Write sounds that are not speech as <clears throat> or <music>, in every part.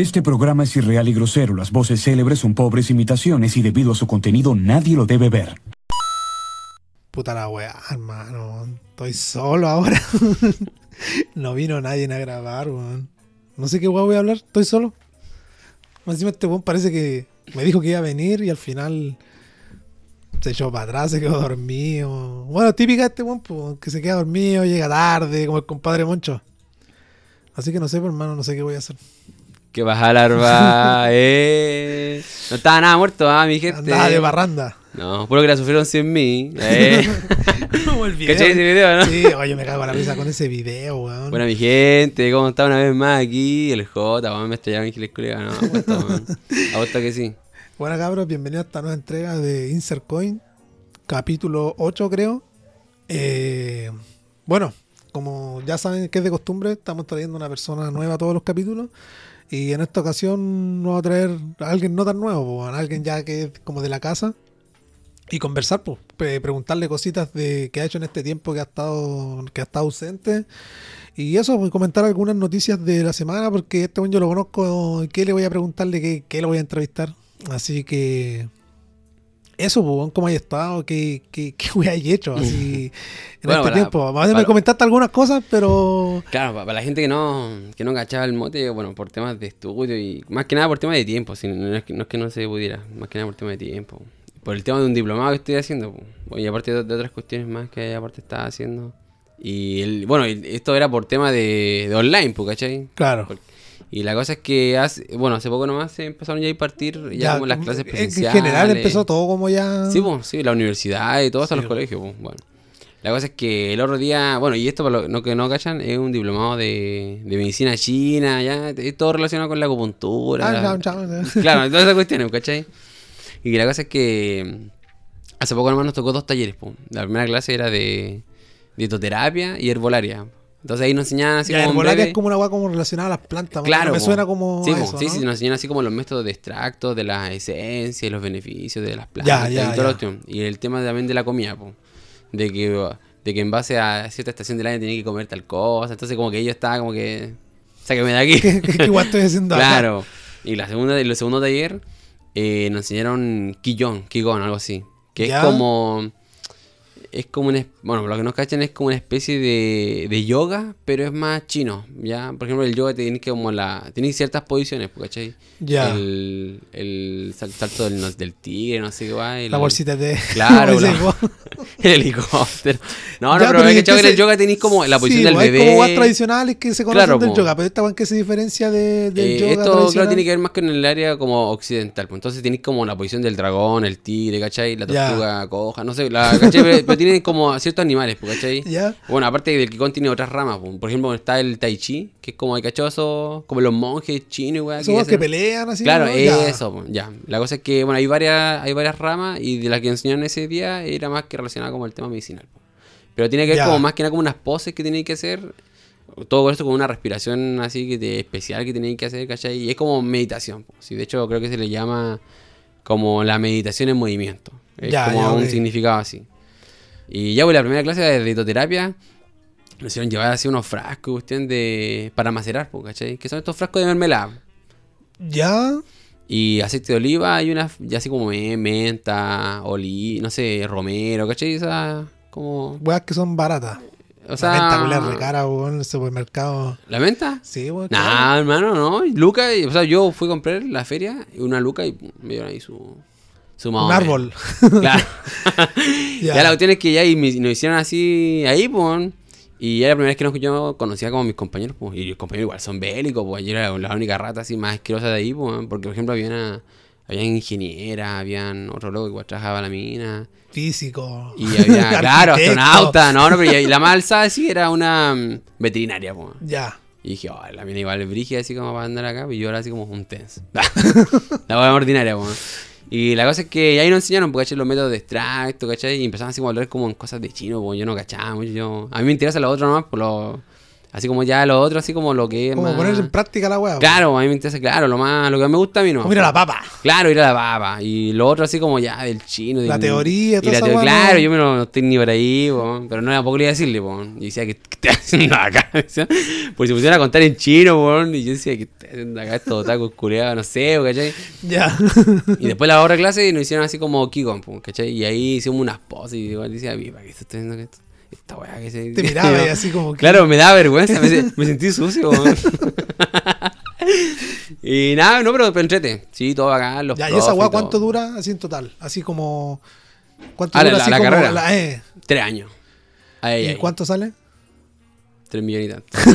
Este programa es irreal y grosero. Las voces célebres son pobres imitaciones y debido a su contenido nadie lo debe ver. Puta la weá, hermano. Estoy solo ahora. <laughs> no vino nadie a grabar, weón. No sé qué weá voy a hablar, estoy solo. Encima este weón parece que me dijo que iba a venir y al final se echó para atrás, se quedó dormido. Bueno, típica este weón, pues, que se queda dormido, llega tarde, como el compadre Moncho. Así que no sé, hermano, no sé qué voy a hacer. Que baja larva, <laughs> eh. No estaba nada muerto, ah, mi gente. Andaba de barranda. No, puro que la sufrieron sin mí. Eh. <laughs> Como el video. ¿Cachai ese video, no? Sí, oye, me cago en la risa con ese video, weón. Bueno, mi gente, ¿cómo está una vez más aquí? El J, weón, me estrellaron en Giles Culiga. No, aguanta, weón. <laughs> Aguanta que sí. Bueno, cabros, bienvenidos a esta nueva entrega de Insert Coin, capítulo 8, creo. Eh, bueno, como ya saben que es de costumbre, estamos trayendo una persona nueva a todos los capítulos. Y en esta ocasión nos va a traer a alguien no tan nuevo, a alguien ya que es como de la casa. Y conversar, pues, pre- preguntarle cositas de qué ha hecho en este tiempo que ha estado, que ha estado ausente. Y eso, pues, comentar algunas noticias de la semana, porque este hombre yo lo conozco, ¿qué le voy a preguntarle? ¿Qué, qué le voy a entrevistar? Así que eso, pues, cómo hay estado, qué, qué, qué <laughs> hay hecho así en Bueno, este para- tiempo. Más me comentaste algunas cosas, pero Claro, pa- para la gente que no, que no cachaba el mote, bueno, por temas de estudio y más que nada por temas de tiempo, si no, es que, no es que no se pudiera, más que nada por temas de tiempo. Por el tema de un diplomado que estoy haciendo, po. y aparte de, de otras cuestiones más que aparte estaba haciendo. Y el, bueno, esto era por tema de, de online, ¿cachai? claro. Y la cosa es que hace, bueno, hace poco nomás se empezaron ya a impartir ya, como las clases en- presenciales. En general empezó todo como ya. Sí, pues, sí, la universidad y todo hasta Sí, los colegios, pues, bueno. La cosa es que el otro día, bueno, y esto para los no, que no cachan, es un diplomado de, de medicina china, ya, es todo relacionado con la acupuntura. Ah, la- chao. <laughs> claro, todas esas cuestiones, ¿cachai? Y la cosa es que hace poco nomás nos tocó dos talleres, pues. La primera clase era de dietoterapia y herbolaria. Entonces ahí nos enseñaban así como herbolaria breve- es como una weá como relacionada a las plantas. Claro, Me suena como. Sí, a po, eso, sí, ¿no? sí, nos enseñan así como los métodos de extracto, de las esencias y los beneficios de las plantas Ya, ya, y todo ya. Y el tema también de la comida, po. De que, de que en base a cierta estación del año tenía que comer tal cosa. Entonces como que yo estaba como que... Sáqueme de aquí. <laughs> ¿Qué, qué, qué weá estoy haciendo claro. Y la segunda, el segundo taller eh, nos enseñaron Quillón, Qigong, algo así. Que es como... Es como una... Bueno, lo que nos cachan es como una especie de, de yoga, pero es más chino, ¿ya? Por ejemplo, el yoga tenés que como la... Tenés ciertas posiciones, ¿cachai? Ya. El, el sal- salto del, del tigre, no sé qué va. el- La bolsita de. Claro, <laughs> la-. <laughs> El helicóptero. No, no, Ya, pero, ¿y es que en el yoga tenéis como la posición Sí, del po, hay bebé. como tradicionales que se conocen Claro, del po. yoga, pero esta en qué se diferencia de, del Eh, yoga esto, claro, tiene que ver más con el área como occidental. Pues entonces tenéis como la posición del dragón, el tigre, ¿cachai? La Ya. tortuga coja, no sé, la, ¿cachai? <laughs> tienen como ciertos animales, ¿cachai? Ya. Bueno, aparte del Kikón tiene otras ramas. Por ejemplo, está el Tai Chi, que es como el cachoso, como los monjes chinos, weá, Son que hacen- pelean así. Claro, eso, ya. La cosa es que, bueno, hay varias, hay varias ramas y de las que enseñaron ese día era más que relacionada con el tema medicinal. Pero tiene que ver como más que nada como unas poses que tienen que hacer. Todo esto con una respiración así que de especial que tienen que hacer, ¿cachai? Y es como meditación. Sí, de hecho, creo que se le llama como la meditación en movimiento. Es Ya, como ya, un significado así. Y ya, pues la primera clase de detoterapia nos hicieron llevar así unos frascos, cuestión de. para macerar, pues, ¿cachai? Que son estos frascos de mermelada. Ya. Y aceite de oliva y una, ya así como me- menta, oli, no sé, romero, ¿cachai? Esa, como... Weas que son baratas. O sea... la venta culia recara, weón, en el supermercado. ¿La menta? Sí, weón. Nah, claro. hermano, no. Luca, o sea, yo fui a comprar la feria, y una luca y me dieron ahí su... Un árbol. <laughs> Claro. <laughs> Ya. ya. la cuestión es que ya y me- nos hicieron así ahí, pues. Y era la primera vez que nos, yo conocía como mis compañeros, pues. Y los compañeros igual son bélicos, pues. Yo era la única rata así más asquerosa de ahí, pues. Porque, por ejemplo, había una... Había ingeniera, habían otro loco que igual trabajaba la mina. Físico. Y había, <laughs> claro, astronauta, no, no, pero y la más alzada sí era una mm, veterinaria, pues. Ya. Y dije, oh, la mina igual es brígida así como para andar acá, y yo era así como un tense. la buena ordinaria, weón. Y la cosa es que ahí nos enseñaron, porque los métodos de extracto, ¿cachai? Y empezaban así como a hablar como en cosas de chino, pues yo no cachaba mucho. Yo... A mí me interesa lo otro nomás, por lo... Así como ya lo otro, así como lo que es Como más- poner en práctica la weá. Claro, a mí me interesa, claro, lo más, lo que me gusta a mí no. Como mira la papa. Claro, ir a la papa. Y lo otro así como ya del chino. La del- teoría, teo- weá, Claro, yo me no, no estoy ni por ahí, po, pero no tampoco le iba a decirle, po. Y decía, ¿qué, qué <laughs> estás haciendo acá? <laughs> Porque se pusieron a contar en chino, po, y yo decía, ¿qué estás haciendo acá? Estos tacos culeados, no sé, ¿cachai? Ya. Y después la otra clase nos hicieron así como Kikon, ¿cachai? Y ahí hicimos unas poses y igual decía, "Vi, ¿para qué estoy haciendo esto? Esta weá que se... Te <laughs> miraba y así como que- Claro, me da vergüenza, me, se- me sentí sucio. <laughs> Y nada, no, pero, pero entrete. Sí, todo acá, los Ya, ¿y esa weá cuánto dura así en total? Así como. ¿Cuánto Ah, dura la- así la como carrera. la- eh, Tres años. Ahí, ¿Y ahí. cuánto sale? Tres millones y tanto. <laughs>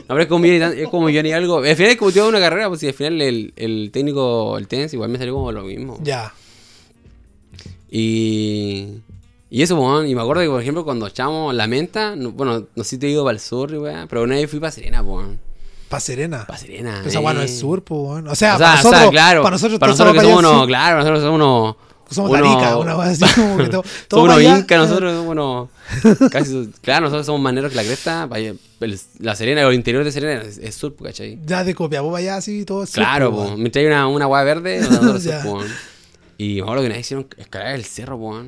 no, pero es como millón y tanto, es como millón y algo. Al final es como tuviera una carrera, pues si al final el, el técnico, el tenis, igual me salió como lo mismo. Ya. Y. Y eso, pues, y me acuerdo que, por ejemplo, cuando echamos la menta, no- bueno, no sé si te digo para el sur, weá, pero una vez fui para Serena, pues. Pa' Serena. Para Serena. No eh. es sur, pues, weón. O sea, O sea, para o sea, nosotros. claro. Para nosotros, para nosotros que somos unos, claro, nosotros somos unos. Somos unos- Tarica, una weá así como que todo. <laughs> todo <laughs> somos unos incas, nosotros somos unos. Casi, claro, nosotros somos más negros que la cresta. pa' allá, el- La Serena o el interior de Serena es, es sur, ¿cachai? Ya de Copiapó para allá así todo. es Claro, pues, po. weón. me trae una, una hueá verde, nosotros <laughs> sur, po. Y me acuerdo que una vez hicieron escalar el cerro, po.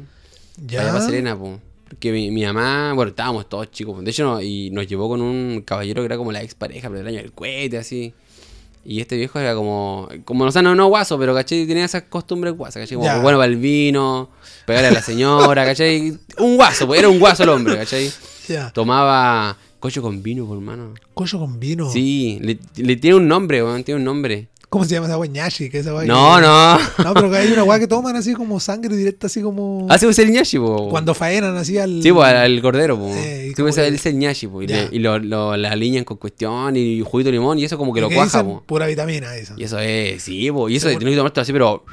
Ya. Para Serena, po. Porque mi, mi mamá, bueno, estábamos todos chicos. po. De hecho, no- y nos llevó con un caballero que era como la ex pareja, pero del año del cohete, así. Y este viejo era como, como, o sea, no, no guaso, pero, ¿cachai? Tenía esas costumbres guasas, ¿cachai? Como Ya. bueno para el vino, pegarle a la señora, ¿cachai? Un guaso, pues era un guaso el hombre, ¿cachai? Ya. Tomaba cocho con vino, por hermano. Cocho con vino. Sí, le, le tiene un nombre, weón, tiene un nombre. ¿Cómo se llama esa weá? Ñashi, que esa No, que- no. No, pero hay una weá que toman así como sangre directa, así como. Hace pues el ñashi, po. Cuando faenan así al. Sí, pues al, al cordero, pues. Eh, sí, pues el ñashi, pues. Y, Ya. le- y lo, lo- la alinean con cuestión y juguito de limón y eso como que lo cuaja, pues. Pura vitamina, eso. Y eso es, sí, pues. Y eso tienes que tomártelo así, pero.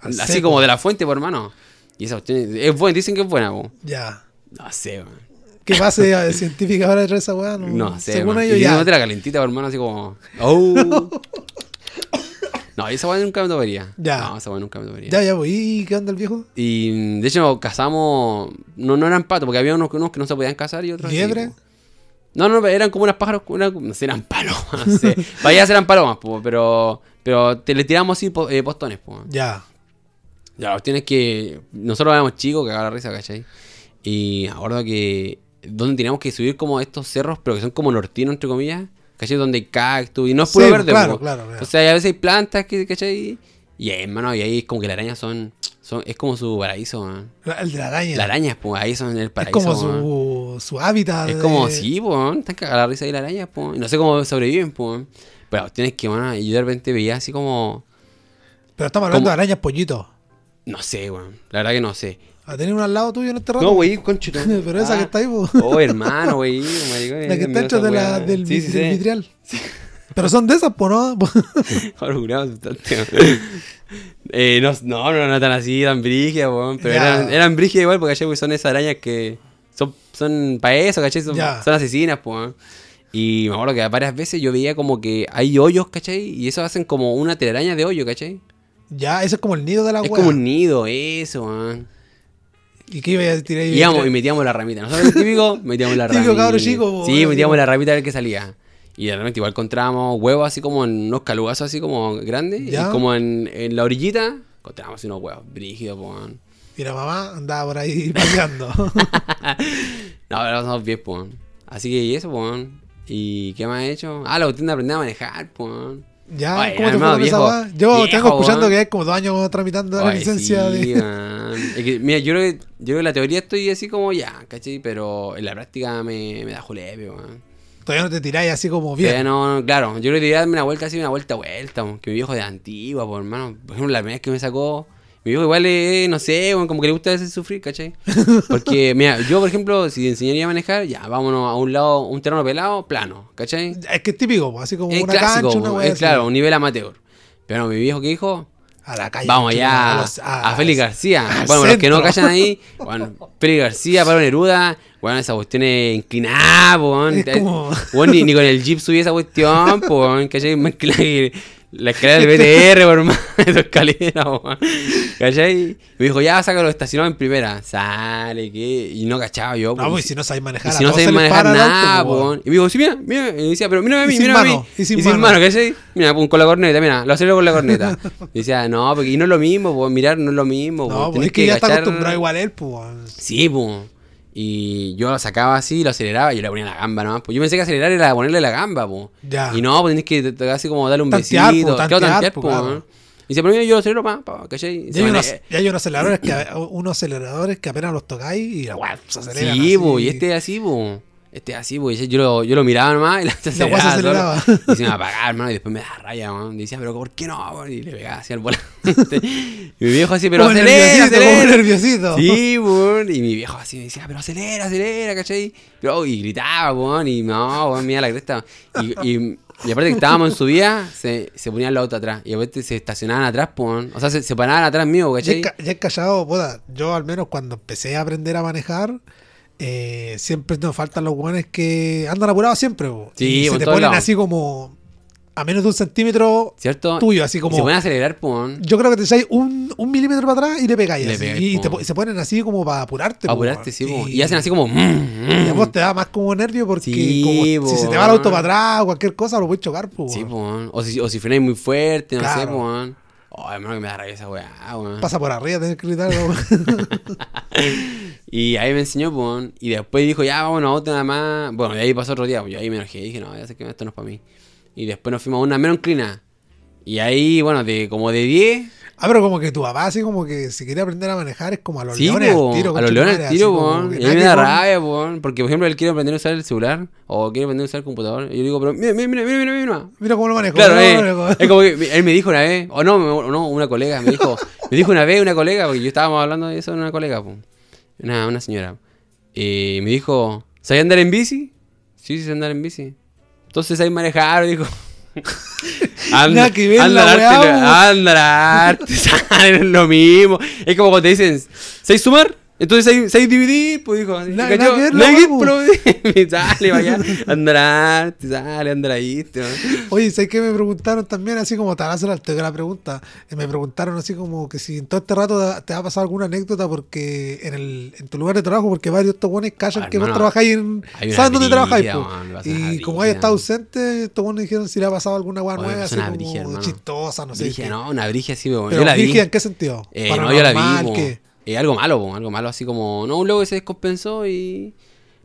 Al así seco. como de la fuente, por hermano. Y esa cuestión es, buena, dicen que es buena, pues. Ya. No sé, weón. ¿Qué base eh, científica ahora de esa weá? No, No sé, Según man. ellos Y ya. ya. la calentita, hermano, así como. Oh. <laughs> no, esa weá nunca me tomaría. Ya. No, esa weá nunca me tomaría. Ya, ya, pues. ¿Y qué onda el viejo? Y de hecho nos casamos, no, no eran patos, porque había unos, unos que no se podían casar y otros ¿Liebre? No, no, eran como unas pájaros, una- no sé, eran palomas, <laughs> no sé. <laughs> Allá eran palomas, po, pero, pero te le tiramos así eh, postones, po. Ya. Ya, la cuestión es que nosotros éramos chicos, que la risa, ¿cachai? Y ahora que, donde teníamos que subir como estos cerros, pero que son como nortinos, entre comillas, ¿cachai? Donde hay cactus, y no es puro Sí, verde, claro, claro, claro. O sea, a veces hay plantas, que, ¿cachai? Y ahí, hermano, y ahí es como que las arañas son, son es como su paraíso, man. El de la araña. Las arañas, pues ahí son el es paraíso. como weón. su, su hábitat. Es de- como, sí, pues, están cagadas la risa ahí las arañas, pues. Y no sé cómo sobreviven, pues. Pero tienes que, y yo de repente veía así como. Pero estamos hablando de arañas pollitos. No sé, weón. La verdad que no sé. ¿A tener una al lado tuyo en este rato? No, güey, conchito. <laughs> Pero esa que está ahí, po. Oh, hermano, güey. maricón, <laughs> La que está hecha de la, del, Sí, sí, del sí. vitrial. <laughs> Pero son de esas, po, ¿no? Ahora jurado, bastante. eh, no, no, no, no tan así, tan brígidas, weón. Pero Ya. eran, eran brígidas igual, porque ¿cachai? Son esas arañas que son, son para eso, ¿cachai? Son, asesinas, pues. weón. Y me acuerdo que varias veces yo veía como que hay hoyos, ¿cachai? Y eso hacen como una telaraña de hoyo, ¿cachai? Ya, ese es como el nido de la Es wea. como un nido, eso, weón. ¿Y qué iba a tirar ahí? Íbamos y metíamos la ramita. Nosotros el típico, <laughs> metíamos la Típico ramita. cabro chico, Sí, metíamos la ramita a ver qué salía. Y de repente igual encontrábamos huevos así como en unos calugazos así como grandes. Ya. Y como en, en la orillita encontrábamos unos huevos brígidos, weón. Y la mamá andaba por ahí <laughs> paseando. <laughs> No, pero somos bien, weón. Así que y eso, weón. ¿Y qué más he hecho? Ah, la cuestión de aprender a manejar, weón. Ya, Oye, ¿cómo te fue esa? Yo viejo, tengo escuchando que hay como dos años tramitando la licencia sí, de. Es que, mira, yo creo que, yo creo que la teoría estoy así como ya, ¿cachai? Pero en la práctica me, me da julepe, weón. Todavía no te tiráis así como Bien. bien. no, claro, yo creo que debería darme una vuelta así, una vuelta vuelta, po, que mi viejo de antigua, por hermano. Por ejemplo, la primera vez que me sacó, mi viejo igual, eh, no sé, como que le gusta a veces sufrir, ¿cachai? Porque, <laughs> mira, yo, por ejemplo, si enseñaría a manejar, ya, vámonos a un lado, un terreno pelado, plano, ¿cachai? Es que es típico, así como Es una clásico, cancha, una wea es así. claro, un nivel amateur. Pero mi viejo, ¿qué dijo? A la calle. Vamos allá los- a, Félix García. Bueno, los que no centro. callan ahí, bueno, Félix García, Pablo Neruda, bueno, esa cuestión es inclinada, po. Es como- ni, ni con el jeep subí esa cuestión, po, ¿cachai? La, escalera del BTR, más, esa escalera, weón. ¿Cachai? Me dijo, ya, sácalo estacionado en primera. Sale, ¿qué? Y no cachaba yo. No, pues pues, si no sabes y manejar. si no sabes manejar nada, weón. Y me dijo, sí, mira, mira. Y me decía, pero mírame a mí, Y a mí. y sin y sin mano. mano, ¿cachai? Mira, pum, con la corneta, mira, lo acelero con la corneta. Y <laughs> decía, no, porque y no es lo mismo, po, mirar no es lo mismo. No, pues Tenés es que ya está acostumbrado igual él, pues. weón. Sí, pues. Y yo lo sacaba así, lo aceleraba y yo le ponía la gamba nomás. Pues yo pensé que acelerar era ponerle la gamba, pues. Ya. Y no, pues tenés que así como darle un Tantear, besito. po, Claro, tantear, tantear, po, po, claro. weón. Y pero mira, yo lo acelero, pa, pa, ¿cachai? Y Se hay, unos, y hay unos aceleradores que unos aceleradores que apenas los tocáis y la weá se aceleran. Sí, así. pues, y este es así, pues. Este es así, pues. Yo lo, yo lo miraba nomás y la se aceleraba. Y se me apagaba, hermano, y después me daba raya. Y decía, pero ¿por qué no? Y le pegaba así al volante. <laughs> y mi viejo así, pero Como acelera, como acelera. nerviosito. Sí, weón. Y mi viejo así me decía, pero acelera, acelera, ¿cachai? Pero, y gritaba, weón. Y no, weón, mira la cresta. Y, y, y aparte que estábamos en su vía, se, se ponían los autos atrás. Y aparte se estacionaban atrás, pues, weón. O sea, se, se paraban atrás mío, ¿cachai? ya he callado, puta, yo al menos cuando empecé a aprender a manejar, eh, siempre nos faltan los guanes que andan apurados siempre. Sí, y po, se te ponen así como a menos de un centímetro ¿Cierto? tuyo, así Y como... se a acelerar, weón. Yo creo que te echáis un, un milímetro para atrás y le pegáis. Le así. pegáis, y te se ponen así como para apurarte. A po, apurarte, sí. Y hacen así como. mm, Y a mm. vos te da más como nervio porque Sí, como si se te va el auto para atrás o cualquier cosa lo puedes chocar. Po, Sí, po. O si, o si frenáis muy fuerte, no sé, po. Oh, hermano, que me da rabia esa weá, weón. Pasa por arriba, tenés que gritar. weón. <laughs> Y ahí me enseñó, po, weón. Y después dijo, ya, vámonos a otra nada más. Bueno, y ahí pasó otro día, pues yo ahí me enojé. Dije, no, ya sé que esto no es para mí. Y después nos fuimos a una menos inclinada. Y ahí, bueno, de como de 10. Ah, pero como que tu papá, así como que si quería aprender a manejar, es como a los Sí, leones po, al tiro. a los leones al tiro, Y a mí me da rabia. Porque, por ejemplo, él quiere aprender a usar el celular. O quiere aprender a usar el computador. Y yo digo, pero mira, mira, mira, mira, mira. mira. Mira cómo lo manejo. Claro, eh, es como que él me dijo una vez, o no, me- o no, una colega me dijo, me dijo una vez una colega, porque yo estábamos hablando de eso de una colega, po, una, una señora. Y me dijo, ¿sabes andar en bici? Sí, sí, sé andar en bici. Entonces sabes manejar, dijo. <laughs> Po. andar arte, es <laughs> lo mismo. Es como cuando te dicen, ¿sabes sumar? Entonces ¿sabes- sabes dividir, pues dijo. la ver, pero- y sale, vaya, andar arte, sale, andar ahí. ¿no? Oye, ¿sabes qué me preguntaron también? Así como te van a hacer la pregunta. eh, Me preguntaron así como que si en todo este rato te- ha pasado alguna anécdota porque en, el, en tu lugar de trabajo, porque varios estos buenos callan Ah, que vos hermano, trabajáis en. hay ¿Sabes dónde trabajáis? Y como haya estado ausente, estos buenos dijeron si le ha pasado alguna Oye, nueva, es así una como chistosa, no sé. No, una brigia. Pero yo la vi. ¿en qué sentido? Eh, no, yo la vi. Eh, algo malo, po, algo malo, así como. No, un loco que se descompensó y.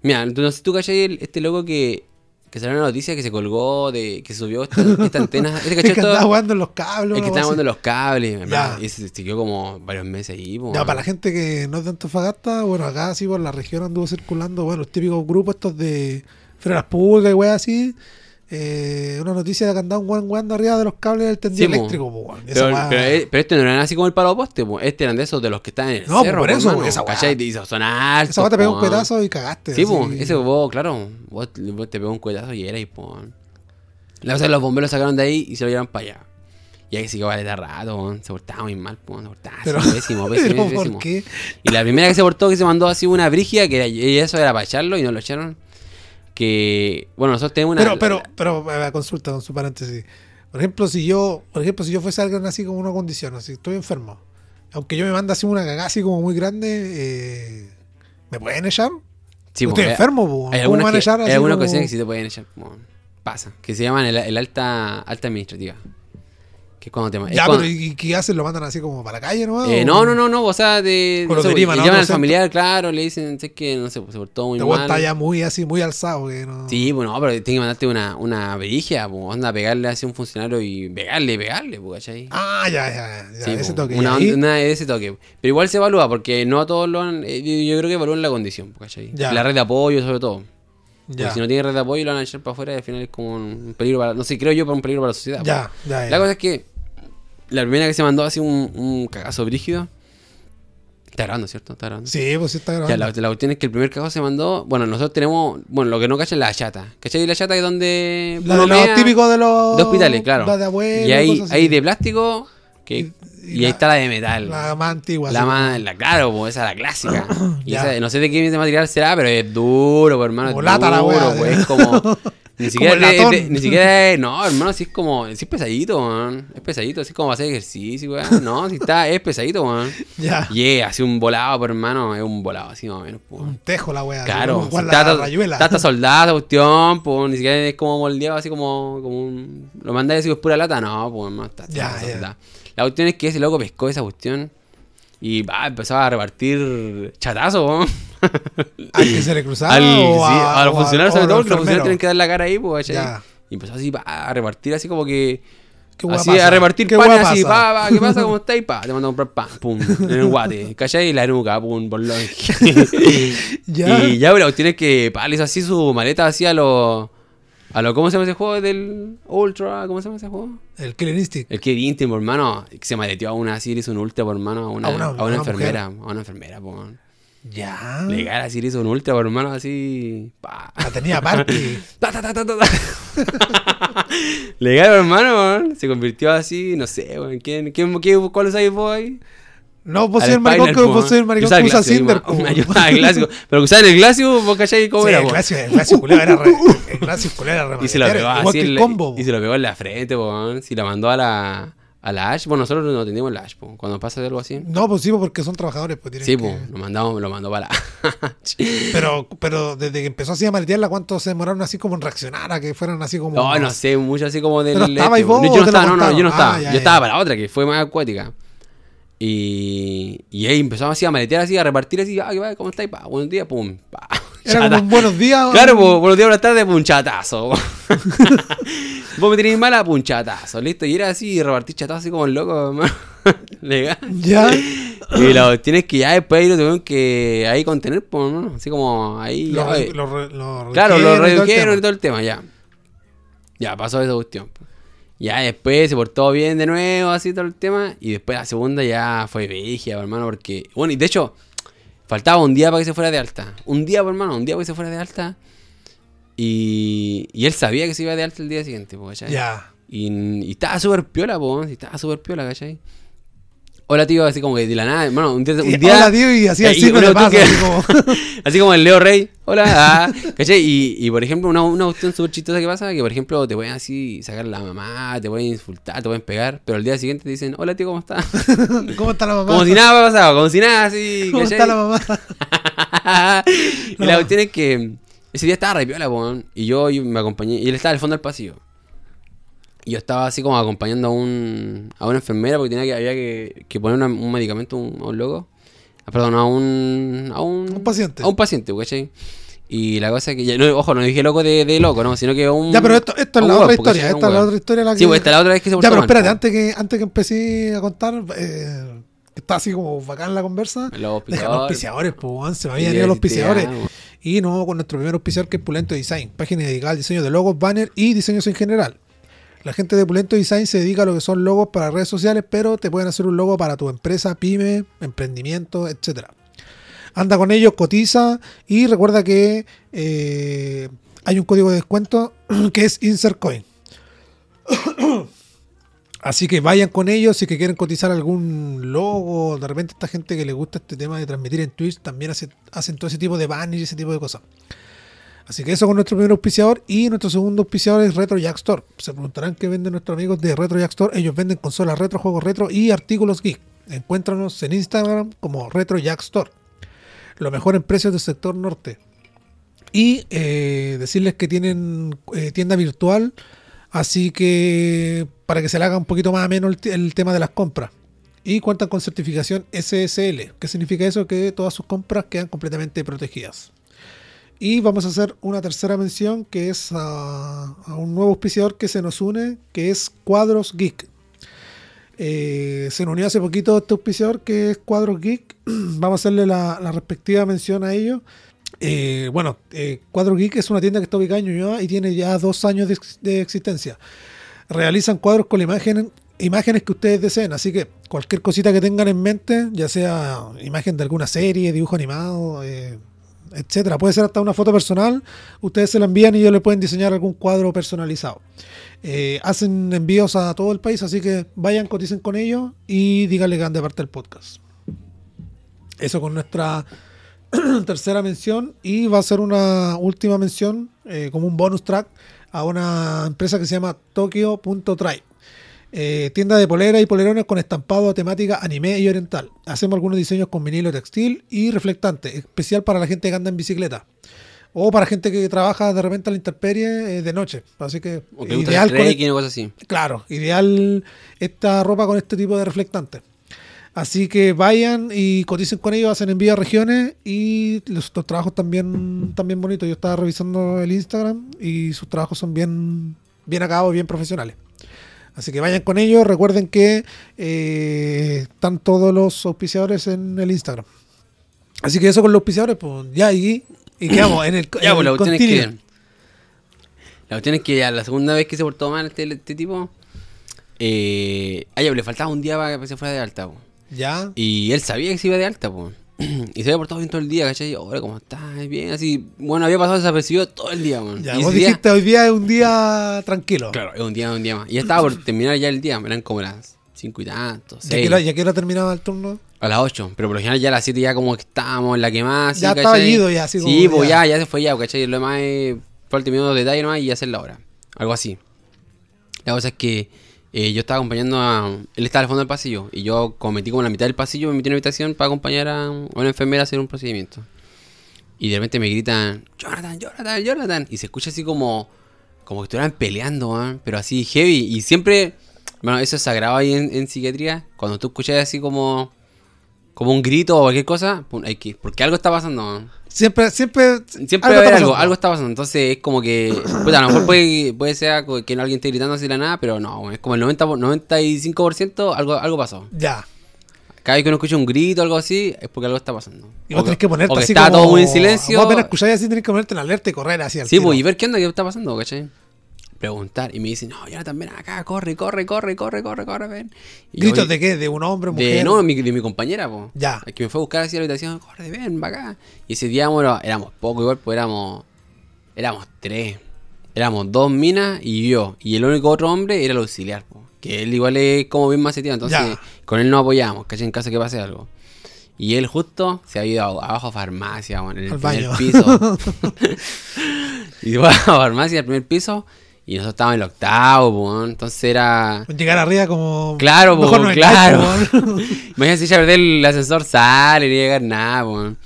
Mira, no sé tú cachai este loco que. Que salió una noticia que se colgó, de que subió esta, <laughs> esta antena. ¿Este que esto? andaba jugando en los cables. El que estaba jugando así. los cables, Ya. y se siguió como varios meses ahí, po. Ya, para la gente que no es de Antofagasta, bueno, acá sí por la región anduvo circulando, bueno, los típicos grupos estos de frenas públicas y weas así. Eh, una noticia de que andaba un weón weando arriba de los cables del tendido Sí, po. eléctrico, po, Pero, pero, eh, pero este no era así como el palo poste, po. este eran de esos de los que están en el No, cerro, por po, eso, hermano, esa. ¿cachai? Y son altos, esa weá te pega un po, cuetazo y cagaste. Sí, pues, ese vos, claro, vos, vos te pegó un cuetazo y era y pues. La cosa es que los bomberos sacaron de ahí y se lo llevaron para allá. Y ahí sí que vale de rato, se portaba muy mal, se portaba así, Pero- pésimo, pésimo, <laughs> pésimo. ¿por qué? Y la primera que se portó que se mandó así una brigia, que y eso era para echarlo y no lo echaron. Que, bueno, nosotros tenemos una. Pero, pero, pero, consulta con su paréntesis. Por ejemplo, si yo, por ejemplo, si yo fuese alguien así como una condición, así, estoy enfermo. Aunque yo me mande así una cagada así como muy grande, eh, ¿me pueden echar? sí, estoy hay- enfermo, po. Hay ¿Cómo me algunas, que, hay algunas como- que sí te pueden echar. como, pasa. Que se llaman el, el alta, alta administrativa. Que es cuando te. es Ya, cuando- pero ¿y qué hacen? ¿Lo mandan así como para la calle nomás? Eh, o- no, no, no, no, o sea, de, llaman al familiar, claro, le dicen, sé que, no sé, se portó muy Te está mal. ya muy así, muy alzado. Que no... Sí, bueno, pero tiene que mandarte una, una verigia, pues, anda a pegarle así a un funcionario y pegarle, pegarle, pues, ¿cachai? Ah, ya, ya, ya. Sí, ese po, toque. Una, una de ese toque. Pero igual se evalúa, porque no a todos lo han. eh, yo creo que evalúan la condición, ¿cachai? Ya. La red de apoyo, sobre todo. Porque ya, si no tiene red de apoyo, lo van a echar para afuera y al final es como un peligro para. No sé, creo yo, para un peligro para la sociedad. ya, ya, ya. La cosa es que la primera que se mandó así un, un cagazo brígido. Está grabando, ¿cierto? Está grabando. Sí, pues sí está Ya, grabando. la, la cuestión es que el primer cagazo se mandó. Bueno, nosotros tenemos. Bueno, lo que no cacha es la chata. ¿Cachai? La chata es donde. La de los típicos de los... De hospitales, claro. La de abuelos, y hay, hay de plástico. Que, Y- y, y ahí la- está la de metal. La más antigua. La más, la, claro, pues esa es la clásica. <coughs> y esa, no sé de qué material será, pero es duro, pues, hermano. Como es la duro, wea, pues, es como. <laughs> Ni siquiera, de- ni siquiera no, hermano, si es como, si es pesadito, man. Es pesadito, así como va a hacer ejercicio, weón. No, si está, es pesadito, man. <laughs> Ya. Y es así un volado, pero hermano, es un volado así más o menos, po. Un tejo la wea. Claro, si está, la está- <laughs> soldada esa cuestión, pues ni siquiera es como moldeado, así como, como un... Lo mandáis así, es pura lata, no, pues hermano, está, está ya. soldada. La cuestión es que ese loco pescó esa cuestión y va, empezaba a repartir chatazo, ¿no? <laughs> ¿Al que se le cruzaba? Al, o sí, a, a los o funcionarios, sobre todo, porque los funcionarios tienen que dar la cara ahí, pues. Y empezó así a repartir, así como que. ¿Qué Así pasa? a repartir ¿Qué panes hueá así, pa, pa, ¿qué pasa? ¿Cómo <laughs> estáis? Pa, te mando a comprar pan, pum, en el guate, ¿cachai? Y la nuca, pum, por lo <laughs> Ya. Y ya, pero tienes que, pa, le hizo así su maleta así a lo. A lo, ¿cómo se llama ese juego del Ultra? ¿Cómo se llama ese juego? El Killer Instinct. El que íntimo, hermano, que se maleteó a una así, le hizo un ultra, por hermano, a una, A una- a a una, una enfermera, a una enfermera, por Ya. Legal, así le hizo un ultra, hermano, así. Pa. La tenía aparte. <laughs> <laughs> Legal, hermano, se convirtió así, no sé, weón. ¿Quién, quién, quién, ¿Cuál usáis vos ahí? No, vos el maricón que vos el maricón que usa Cinder. <laughs> yo usaba el Glacio. Pero que usaba el Glacio, vos cachai cómo era, el. Glacio, el Glacio culeo era re. El Glacio culeo era re Y se lo pegó así. y se lo pegó en la frente, weón. Si la mandó a la, a la Ash. Bueno, nosotros no atendimos la Ash, po. Cuando pasa algo así. No, pues sí, porque son trabajadores. Pues, Sí, que- pues, lo mandamos, lo mandó para la <laughs> Pero, pero desde que empezó así a maletearla, ¿cuánto se demoraron así como en reaccionar? A que fueran así como. No, no sé, mucho así como del. Este, vos yo no estaba, no, no, yo no estaba. Ah, ya, yo ya. estaba para la otra, que fue más acuática. Y, y ahí empezamos así a maletear, así, a repartir así, ah, ¿qué va? ¿cómo estáis? Pa, buenos días, pum, pa. Era como un buenos días. <laughs> Claro, pues, buenos días, buenas tardes, pum, chatazo. <laughs> Vos me tenéis mala, pum, chatazo, listo. Y era así, repartir chatazo así como el loco, hermano. <laughs> Legal. Ya. Y lo tienes que ya después ahí lo tuvieron que ahí contener, pues, ¿no? Así como ahí. Lo, ya, lo Claro, redujeron y lo todo el redujeron tema. y todo el tema, ya. Ya, pasó esa cuestión. Ya después se portó bien de nuevo, así todo el tema. Y después la segunda ya fue vigia, hermano, porque. Bueno, y de hecho, faltaba un día para que se fuera de alta. Un día, por hermano, un día para que se fuera de alta. Y, y él sabía que se iba de alta el día siguiente, po, ¿cachai? Ya. Y, y estaba súper piola, po, y estaba súper piola, ¿cachai? Hola, tío, así como que de la nada, hermano, un día. Un Y, día Hola, tío, y hacía Eh, el y paz, que- así como. <laughs> Así como el Leo Rey. Hola. <laughs> Ah, ¿cachai? Y, y por ejemplo, una, una cuestión súper chistosa que pasa, que por ejemplo te pueden así sacar la mamá, te pueden insultar, te pueden pegar, pero el día siguiente te dicen, hola tío, ¿cómo estás? <laughs> ¿Cómo está la mamá? Como si nada hubiera pasado, como si nada así, ¿Cómo ¿cachai? está la mamá? y la cuestión es que ese día estaba re piola, po, weón, y yo, yo me acompañé, y él estaba al fondo del pasillo. Y yo estaba así como acompañando a un a una enfermera porque tenía que, había que, que poner una- un medicamento a un, a un loco. Ah, Perdón, a un, a un... Un paciente. A un paciente, ¿cachai? Y la cosa es que, ya, no, ojo, no dije loco de, de loco, ¿no? Sino que un... Ya, pero esto, esto es la otra porque historia. Esta es la otra historia. La que Sí, pues esta es la otra vez que se Ya, pero espérate, po. antes que, antes que empecé a contar, eh, está así como bacán la conversa. Los auspiciadores. pues, se me habían ido los auspiciadores. Y no con nuestro primer auspiciador que es Pulento Design, página dedicada al diseño de logos, banner y diseños en general. La gente de Pulento Design se dedica a lo que son logos para redes sociales, pero te pueden hacer un logo para tu empresa, pyme, emprendimiento, etcétera. Anda con ellos, cotiza y recuerda que eh, hay un código de descuento <clears throat> que es InsertCoin. <clears throat> Así que vayan con ellos si que quieren cotizar algún logo. De repente esta gente que le gusta este tema de transmitir en Twitch también hace- hacen todo ese tipo de banners y ese tipo de cosas. Así que eso con nuestro primer auspiciador y nuestro segundo auspiciador es Retro Jack Store. Se preguntarán qué venden nuestros amigos de Retro Jack Store. Ellos venden consolas retro, juegos retro y artículos geek. Encuéntranos en Instagram como Retro Jack Store. Lo mejor en precios del sector norte. Y eh, decirles que tienen eh, tienda virtual, así que para que se le haga un poquito más ameno el, el tema de las compras. Y cuentan con certificación SSL. ¿Qué significa eso? Que todas sus compras quedan completamente protegidas. Y vamos a hacer una tercera mención que es a, un nuevo auspiciador que se nos une, que es Cuadros Geek. Eh, se nos unió hace poquito este auspiciador que es Cuadros Geek. <clears throat> Vamos a hacerle la, respectiva mención a ellos. Eh, bueno, eh, Cuadros Geek es una tienda que está ubicada en Ñuñoa y tiene ya dos años de, de existencia. Realizan cuadros con imágenes que ustedes deseen, así que cualquier cosita que tengan en mente, ya sea imagen de alguna serie, dibujo animado, etcétera, puede ser hasta una foto personal, ustedes se la envían y ellos le pueden diseñar algún cuadro personalizado. Eh, hacen envíos a todo el país, así que vayan, coticen con ellos y díganle que han parte del podcast. Eso con nuestra <clears throat> tercera mención y va a ser una última mención eh, como un bonus track a una empresa que se llama Tokyo.try. Eh, tienda de polera y polerones con estampado a temática anime y oriental. Hacemos algunos diseños con vinilo textil y reflectante, especial para la gente que anda en bicicleta. O para gente que trabaja de repente a la intemperie eh, de noche. Así que O que gusta ideal el con trekking o cosas así. Claro, ideal esta ropa con este tipo de reflectante. Así que vayan y coticen con ellos, hacen envío a regiones y los, los trabajos también, también bonitos. Yo estaba revisando el Instagram y sus trabajos son bien, bien acabados, bien profesionales. Así que vayan con ellos. Recuerden que eh, están todos los auspiciadores en el Instagram. Así que eso con los auspiciadores, pues ya y, y quedamos en el, <coughs> Ya, en pues la el cuestión es que. La cuestión es que ya la segunda vez que se portó mal este, este tipo. Eh, a ella le faltaba un día para que se fuera de alta, po. Ya. Y él sabía que se iba de alta, po. <clears throat> Y se había portado bien todo el día, ¿cachai? Hola, ¿cómo estás? Bien, así. Bueno, había pasado desapercibido todo el día, man. Ya, Y vos ese día- dijiste hoy día es un día tranquilo. Claro, es un día, un día más. Y ya estaba por <laughs> terminar ya el día, eran como las cinco y tantos, ¿Ya seis, hora- ya que hora terminaba el turno? a las 8. Pero por lo general ya a las 7 ya como que estábamos en la que más. Ya estaba ido ya, así Sí, pues ya. ya, ya se fue ya, ¿cachai? Lo demás es falta minutos de detalle nomás y hacer la hora. Algo así. La cosa es que eh, yo estaba acompañando a... Él estaba al fondo del pasillo y yo como metí como la mitad del pasillo, me metí en una habitación para acompañar a una enfermera a hacer un procedimiento. Y de repente me gritan, Jonathan, Jonathan, Jonathan. Y se escucha así como, como que estuvieran peleando, weón, pero así heavy. Y siempre, bueno, eso es sagrado ahí en, en psiquiatría. Cuando tú escuchas así como, como un grito o cualquier cosa, pum, hay que ir, porque algo está pasando. Siempre, siempre. Siempre algo va a haber está algo, algo está pasando. Entonces es como que, <clears throat> puta, a lo mejor puede, puede ser que alguien esté gritando así de la nada, pero no, es como el 90, por- 95% algo, algo pasó. Ya. Cada vez que uno escucha un grito o algo así, es porque algo está pasando. Y vos tenés que ponerte o que así está como... todo muy en silencio. Vos apenas escucháis así, tenés que ponerte en alerta y correr así al Sí, pues, y ver qué onda, qué está pasando, ¿cachai? Preguntar. Y me dicen, no, Jonathan, ven acá, corre, corre, corre, corre, corre, corre, ven. Y yo ¿Gritos voy- de qué? ¿De un hombre, mujer? de, no, mi- de mi compañera, po. Ya. Que me fue a buscar así a la habitación, corre, ven, va acá. Y ese día, bueno, éramos poco igual, pues éramos. Éramos tres. Éramos dos minas y yo. Y el único otro hombre era el auxiliar, po. Que él igual es como bien maceteado, entonces Ya. con él nos apoyamos, ¿cachai? En caso que pase algo. Y él justo se ha ido abajo a farmacia, bueno, en el Al primer baño. piso. <laughs> <laughs> y fue a farmacia al primer piso. Y nosotros estábamos en el octavo, po, entonces era. Llegar arriba como... Claro, po, Mejor no claro. po, <laughs> weón. Imagínate si ya perder el ascensor sale, no llega nada, weón.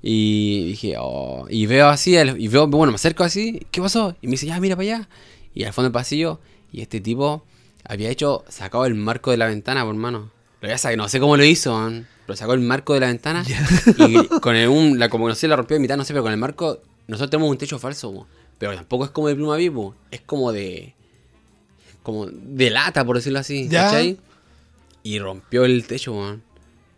Y dije, oh, y veo así, y veo, bueno, me acerco así, ¿qué pasó? Y me dice, ya, mira para allá. Y al fondo del pasillo, y este tipo había hecho, sacado el marco de la ventana, por hermano. Lo había sacado, no sé cómo lo hizo, pero sacó el marco de la ventana y con el, un, la, como no sé, la rompió de mitad, no sé, pero con el marco, nosotros tenemos un techo falso, weón. Pero tampoco es como de pluma vivo, es como de, como de lata, por decirlo así, Ya. ¿cachai? Y rompió el techo, weón.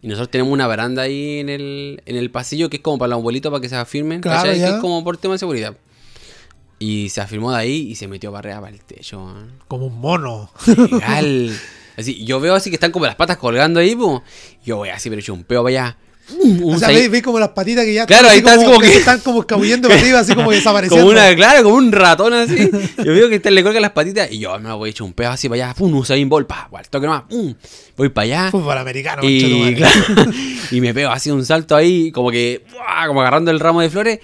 Y nosotros tenemos una baranda ahí en el, en el pasillo que es como para los abuelitos para que se afirmen, Claro, ¿cachai? ya. Que es como por tema de seguridad. Y se afirmó de ahí y se metió arriba para el techo, weón. Como un mono. Legal. <laughs> Así, yo veo así que están como las patas colgando ahí, po. Yo voy así, pero echo un peo para allá. <laughs> Un O sea, veis veis como las patitas que ya Claro, ahí está así como que- están como escabullendo para arriba, así como <laughs> desapareciendo. Como una, claro, como un ratón así. Yo veo que este le cuelgan las patitas y yo me voy a echar un peo así para allá. Pum, Usain Bolt, pa, al toque nomás. Pum, voy para allá. Fútbol americano, Y, claro, <laughs> y me pego así un salto ahí, como que, como agarrando el ramo de flores.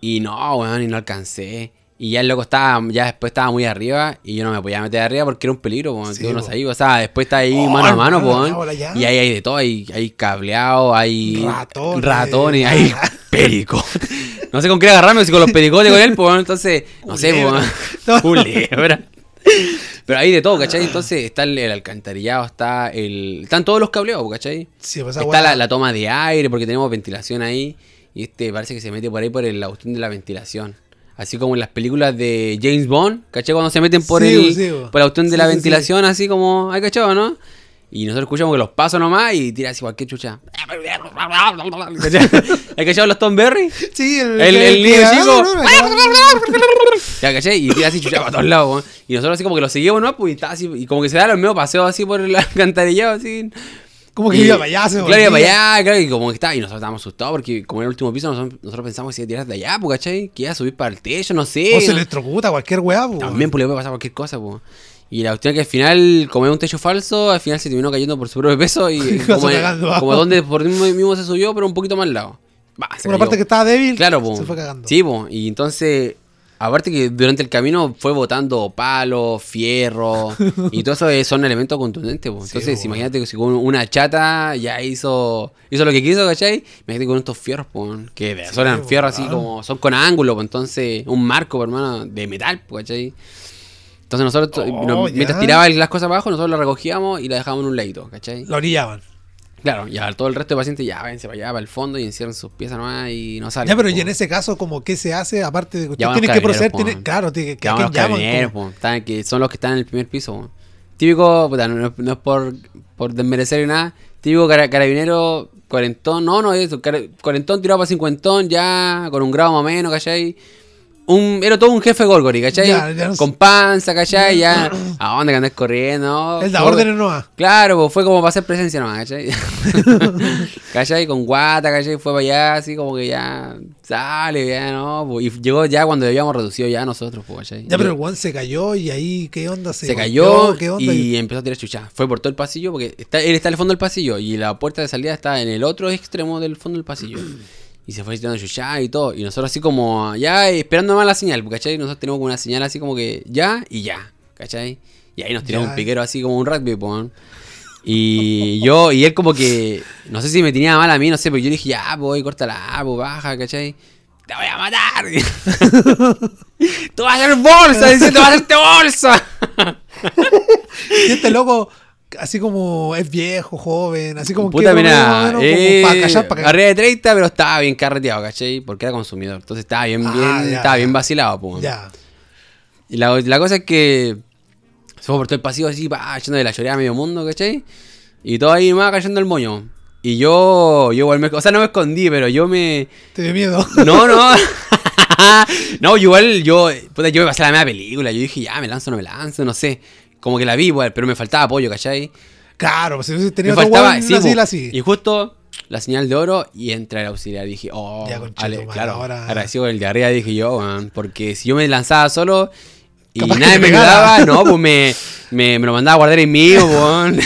Y no, weón, y no alcancé. Y ya el loco estaba, ya después estaba muy arriba y yo no me podía meter arriba porque era un peligro, weón. Sí, no po. o sea, después está ahí Oh, mano a mano. Y ahí hay de todo, hay, hay cableado, hay Ratones. ratones, hay <laughs> pericos. No sé con qué agarrarme, si con los pericotes con él, pues, entonces, no sé, <laughs> Culebra. Pero hay de todo, ¿cachai? Entonces está el, el alcantarillado, está el. Están todos los cableados, ¿cachai? Sí, pues Está la, la toma de aire, porque tenemos ventilación ahí. Y este parece que se mete por ahí por el, la de la ventilación. Así como en las películas de James Bond, ¿cachai? Cuando se meten por, Sí, el, sí, por la cuestión de sí, la ventilación, así como. ¿Hay cachado, no? Y nosotros escuchamos que los pasos nomás y tira así cualquier chucha. ¿Cachai? <laughs> ¿Hay cachado los Tom Berry? Sí, el, El- el niño chico. no, no, no, Ya, ¿cachai? Y tira así chucha para todos lados, weón. Y nosotros así como que lo seguimos, ¿no? Pues y, así, y como que se da los mismos paseos así por el <laughs> alcantarillado, así. Como que Y- iba para allá, se Claro, iba para allá, claro, y como que estaba, y nosotros estábamos asustados porque como era el último piso, nosotros, nosotros pensamos que se iba a tirar de allá, pues, ¿cachai? Que iba a subir para el techo, no sé. O se electrocuta cualquier weá, po. También pues, le puede pasar cualquier cosa, pues. Y la cuestión es que al final, como es un techo falso, al final se terminó cayendo por su propio peso y <laughs> como, cagando como donde por mismo, mismo se subió, pero un poquito más al lado. Va, se Una cayó. parte que estaba débil, Claro, po. se fue cagando. Sí, po. Y entonces Aparte que durante el camino fue botando palos, fierro y todo eso es- son elementos contundentes. Sí, Entonces, po, imagínate que si con una chata ya hizo hizo lo que quiso, ¿cachai? Imagínate con estos fierros, po, que son fierros así como son con ángulo, entonces un marco, hermano, de metal, po, ¿cachai? Entonces nosotros, Oh, nos- mientras tiraban las cosas abajo, nosotros las recogíamos y las dejábamos en un ladito, ¿cachai? Lo orillaban. Claro, ya todo el resto de pacientes ya váyanse para allá, para el fondo y encierren sus piezas nomás y no salen. Ya, pero po. y en ese caso, como ¿qué se hace? Aparte de que usted Llaman tiene los que proceder, claro, tiene que, ¿a Llaman que son los que están en el primer piso. po. Típico, puta, no, no- es por, por desmerecer ni nada. Típico cara- carabinero, cuarentón, no, no, eso, cuarentón tirado para cincuentón, ya con un grado más o menos, ¿cachai? Un, era todo un jefe Gorgori, ¿cachai? Ya, ya no sé. Con panza, ¿cachai? Ya, ¿a dónde que andas corriendo? no? El da Fue- órdenes no va. Claro, pues fue como para hacer presencia nomás, ¿cachai? <laughs> ¿Cachai? Con guata, ¿cachai? Fue para allá, así como que ya sale, ya, ¿no? pues, Y llegó ya cuando habíamos reducido ya nosotros, pues, ¿cachai? Ya, pero el one se cayó y ahí, ¿qué onda? se golpeó? cayó ¿Qué onda? y empezó a tirar chucha. Fue por todo el pasillo, porque está, él está el fondo del pasillo y la puerta de salida está en el otro extremo del fondo del pasillo. Y se fue tirando chucha y todo. Y nosotros así como, ya esperando más la señal, ¿cachai? Nosotros tenemos como una señal así como que ya y ya, ¿cachai? Y ahí nos tiramos Ya. un piquero así como un rugby, pues. Y yo, y él como que, no sé si me tenía mal a mí, no sé, pero yo dije, ya, voy, córtala, pues baja, ¿cachai? Te voy a matar. <laughs> Tú vas a hacer bolsa, dice, te vas a hacerte bolsa. <laughs> Y este loco, así como es viejo, joven, así como Puta, que mira, eh, para callar, para callar. arriba de 30, pero estaba bien carreteado, ¿cachai? Porque era consumidor. Entonces estaba bien, Ah, bien, ya, estaba ya. bien vacilado, pues. Ya. Y la, la cosa es que se fue por todo el pasillo así, pa, echando de la llorera a medio mundo, ¿cachai? Y todo ahí más cayendo el moño. Y yo, yo igual me, o sea, no me escondí, pero yo me, Te dio miedo. <laughs> no, no. <laughs> no, igual yo, puta, yo me pasé la media película. Yo dije, ya, me lanzo, no me lanzo, no sé. Como que la vi, igual, pero me faltaba apoyo, ¿cachai? Claro, pues si Me otro faltaba, sí, así, po. así. Y justo la señal de oro y entra el auxiliar. Dije, oh, Ya, concha ale- claro, ahora- agradecido el de arriba, dije yo, weón, porque si yo me lanzaba solo y Capaz nadie me ayudaba, no, pues me, me, me lo mandaba a guardar en mí, <laughs> weón.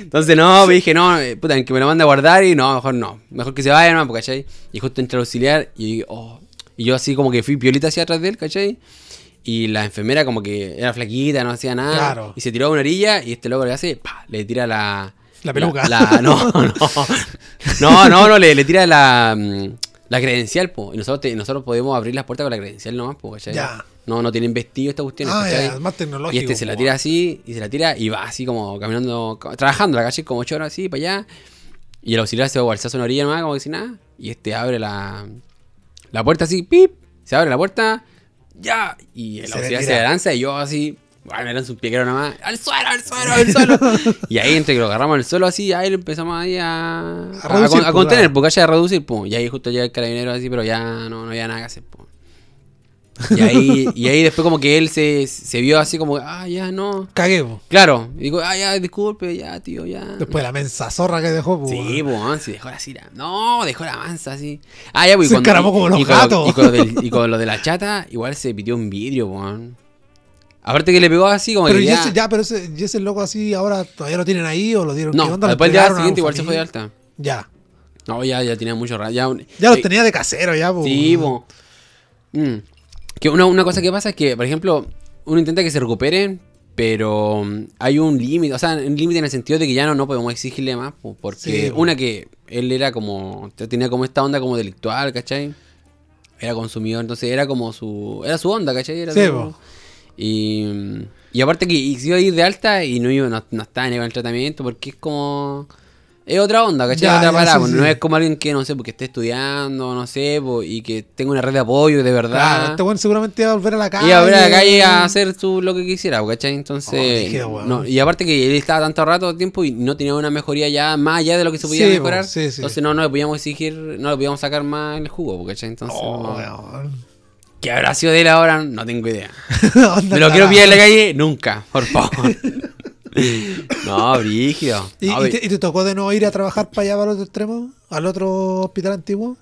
Entonces, no, me dije, no, eh, puta, que me lo mande a guardar y no, mejor no. Mejor que se vaya, no, ¿cachai? Y justo entra el auxiliar y, oh, y yo así como que fui piolita hacia atrás de él, ¿cachai? Y la enfermera como que era flaquita, no hacía nada. Claro. Y se tiró a una orilla y este loco le hace, pa, le tira la... La peluca. la- no, no. <laughs> No, no, no, le, le tira la, mm, la credencial, po. Y nosotros, te- nosotros podemos abrir las puertas con la credencial nomás, po, ¿cachai? Ya. No, no tienen vestido esta cuestión, Ah, ya, más tecnológico. Y este se la tira así, y se la tira y va así como caminando, trabajando la calle como ocho horas así para allá. Y el auxiliar se va a una orilla nomás, como que sin nada. Y este abre la, la puerta así, pip, se abre la puerta, ya. Y el auxiliar se lanza y yo así, bueno, me lanzo un piquero nomás, al suelo, al suelo, al <laughs> suelo. y ahí entre que lo agarramos al suelo así, ahí lo empezamos ahí a, a, reducir, a pues, contener, porque haya a reducir, pum. Y ahí justo llega el carabinero así, pero ya no, no había nada que hacer, pum. Y ahí, y ahí después como que él se, se vio así como, ah, ya no. Cagué, po. Claro, y digo, ah, ya, disculpe, ya, tío, ya. Después la mensa zorra que dejó, po. Sí, pues, si dejó la cira. No, dejó la mansa, así. Ah, ya, pues. Se encaramó como los y con lo- gatos. y, con lo del- y con lo de la chata, igual se pitió un vidrio, pues. Aparte que le pegó así como Pero que y ya... ese, ya, pero ese, y ese loco así, ahora todavía lo tienen ahí o lo dieron. No, ¿Qué onda? ¿Lo después el día entregaron a siguiente igual se fue de alta. Ya. No, ya, ya tenía mucho rato. Ya, Ya los eh, tenía de casero, ya, po. Sí, po. Mm. Que una, una cosa que pasa es que, por ejemplo, uno intenta que se recuperen, pero mm, hay un límite, o sea, un límite en el sentido de que ya no, no podemos exigirle más, po, porque Sí, una que él era como, tenía como esta onda como delictual, ¿cachai? Era consumidor, entonces era como su, era su onda, ¿cachai? Era Sí, y, y aparte que iba a ir de alta y no, iba, no, no estaba en el tratamiento porque es como... Es otra onda, ¿cachai? Ya, otra ya, parada, sí, pues, sí. No es como alguien que, no sé, porque esté estudiando, no sé, y que tenga una red de apoyo de verdad. Claro, este weón seguramente iba a volver a la calle. y a ver a la calle a hacer su, lo que quisiera, ¿cachai? Entonces. Oh, no, y aparte que él estaba tanto rato tiempo y no tenía una mejoría ya más allá de lo que se podía Sí, mejorar. po, sí, sí. Entonces no, no le podíamos exigir, no le podíamos sacar más el jugo, ¿cachai? Entonces. Oh, no. ¿Qué habrá sido de él ahora? No tengo idea. <laughs> ¿Me lo quiero pillar en la calle? Nunca, por favor. <laughs> <laughs> no, brígido. ¿Y, No, y te, y te tocó de no ir a trabajar para allá, para el otro extremo? ¿Al otro hospital antiguo?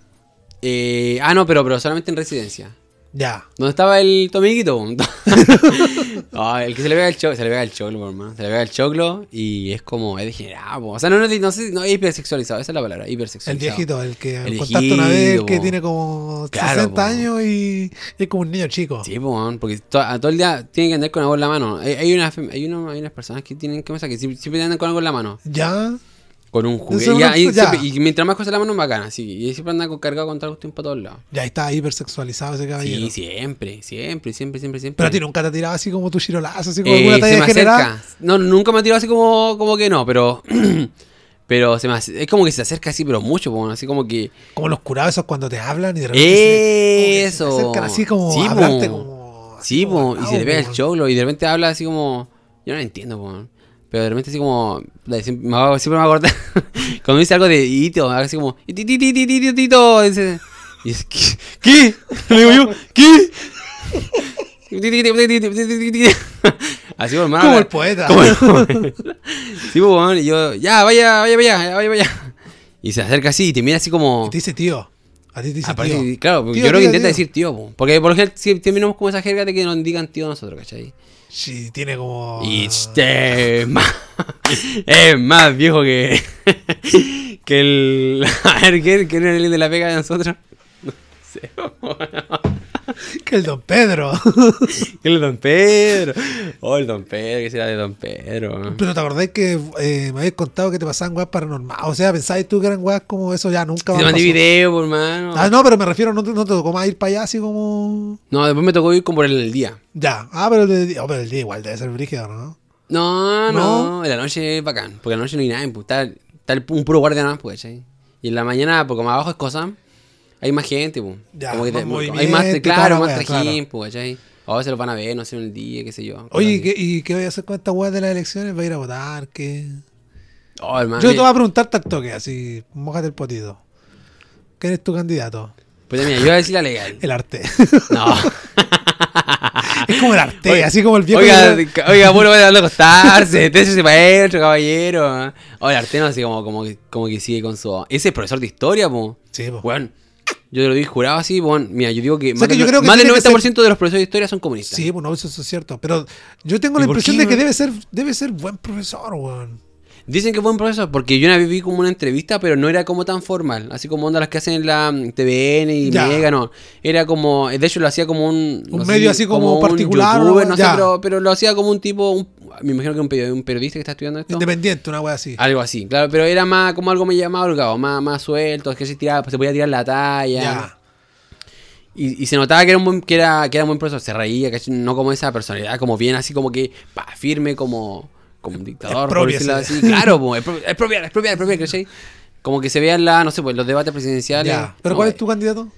eh, ah, no, pero, pero solamente en residencia. Ya. ¿Dónde estaba el Tomiquito? Ay, <laughs> el que se le pega el choclo, se le pega el choclo, hermano. Se le pega el choclo y es como, es degenerado. po. O sea, no, no, no, sé, no es hipersexualizado, esa es la palabra, El hipersexualizado. viejito, el que El contaste una vez que tiene como Claro, 60 po. años y es como un niño chico. Sí, po, porque to- a todo el día tiene que andar con algo en la mano. Hay, hay, una, hay, uno- hay unas personas que tienen que pensar que siempre, siempre andan con algo en la mano. Ya. Con un Eso juguete. Y, ya. siempre- y mientras más cosas la mano, bacana. Sí, y siempre andan con cargado contra el cuestión para todos lados. Ya está hipersexualizado ese caballero. Sí, siempre, siempre, siempre, siempre, siempre. Pero a ti nunca te ha tirado así como tu chirolazo, así como Eh, alguna se talla general. No, nunca me ha tirado así como, como que no, pero. <clears throat> pero se me hace- es como que se acerca así, pero mucho, po, así como que. Como los curados esos cuando te hablan y de repente se, como que se Eso. acercan así como Sí, a hablarte como... Sí, como y se le pega el choclo y de repente habla así como. Yo no lo entiendo, po. Pero de repente así como. Siempre me, hago- siempre me va a acordar. Cuando dice algo de hito, así como. "Iti, ti, ti, ti, ti, ti, tito", dice- Y es, ¿qué? Le digo yo, ¿qué? Así, hermano. Como el poeta. Como el poeta. Sí, weón, y yo, ya, vaya, vaya, vaya, vaya, vaya. Y se acerca así y te mira así como. Te dice tío. A ti te dice tío. claro, porque Tío, yo creo que intenta decir tío, po. porque por ejemplo si terminamos con esa jerga de que nos digan tío nosotros, ¿cachai? Sí, tiene como... Y este es más, <laughs> es más viejo que, <laughs> que el... <laughs> A ver, ¿quién, quién es el de la pega de nosotros? <laughs> Que el don Pedro. que <laughs> el Don Pedro. Oh, el Don Pedro, que será de Don Pedro. Pero te acordás que eh, me habías contado que te pasaban weas paranormales. O sea, pensabas tú que eran weas como eso ya nunca Te mandé video, por mano. Ah, no, pero me refiero, no te, no te tocó más ir para allá así como... No, después me tocó ir como por el día. Ya. Ah, pero el, oh, pero el día igual debe ser brígido, ¿no? No, no, ¿No? en la noche es bacán, porque en la noche no hay nada, pues, está, está el- un puro guardia nada más, pues. Y en la mañana, porque más abajo es cosa, hay más gente, pues. Ya, como que más hay más, claro, la más trajín, pues, ¿cachai? A veces lo van a ver, no sé, en el día, qué sé yo. Oye, ¿y qué, ¿y qué voy a hacer con esta wea de las elecciones? ¿Va a ir a votar? ¿Qué? Oh, hermano. Yo te voy a preguntar al toque, así, mojate el potito. ¿Quién es tu candidato? Pues mira, yo voy a decir la legal. <laughs> El arte. <laughs> No. <laughs> es como el arte, Oiga, así como el viejo. Oiga, ca- oiga, bueno, voy a acostarse, técese para adentro, caballero. Oye, el Arteno así como, como, como que sigue con su... Ese es profesor de historia, pues. Sí, po. Bueno, yo te lo digo jurado así, bueno, mira, yo digo que O sea más, que del- yo creo que más del tiene que 90% de los profesores de historia son comunistas. Sí, bueno, eso, es cierto. Pero yo tengo la ¿Y por impresión qué, de que debe ser, debe ser buen profesor, weón. Dicen que fue un profesor, porque yo una vez vi como una entrevista, pero no era como tan formal, así como onda las que hacen en la mm, TVN y Ya. Mega, no. Era como, de hecho lo hacía como un... Un no medio así como un particular, youtuber, no sé, pero, pero lo hacía como un tipo, un- me imagino que un, un periodista que está estudiando esto. Independiente, una wea así. Algo así, claro, pero era más como algo más más holgado, más, más suelto, que se tiraba, se podía tirar la talla. Ya. Y, y se notaba que era un buen, que era, que era un buen profesor, se reía, ¿cachai? no como esa personalidad, como bien así como que pa, firme como, como un dictador, por decirlo así. <laughs> Claro, po, expro- expropiar, expropiar, expropiar, ¿cachai? Como que se vean la, no sé, pues los debates presidenciales. Ya. ¿Pero No, cuál es tu candidato?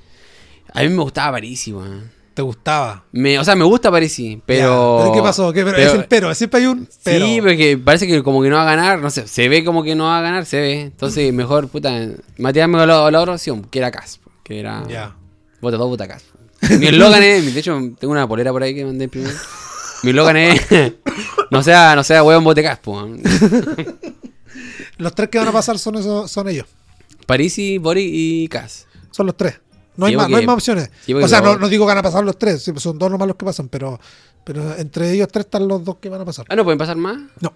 A mí me gustaba Parisi, weón. ¿Te gustaba? Me, o sea, me gusta Parisi, pero. Ya. ¿Pero qué pasó? ¿Qué, pero, es el pero, siempre hay un pero. Sí, porque parece que como que no va a ganar, no sé, se ve como que no va a ganar, se ve. Entonces, mejor, puta, Matías me la, la otra opción, que era Cas, que era. Ya. Vota dos, vota Cas. Mi eslogan <laughs> es, de hecho, tengo una polera por ahí que mandé primero. <laughs> Mi eslogan es, <laughs> no sea, no sea huevón, vote Cas, po. Los tres que van a pasar son, esos, son ellos. Parisi, Boric y Cas. Son los tres. No hay, más, no hay más opciones. o sea, no, digo que van a pasar los tres, sí, son dos nomás los que pasan, pero, pero entre ellos tres están los dos que van a pasar. Ah, ¿no pueden pasar más? No,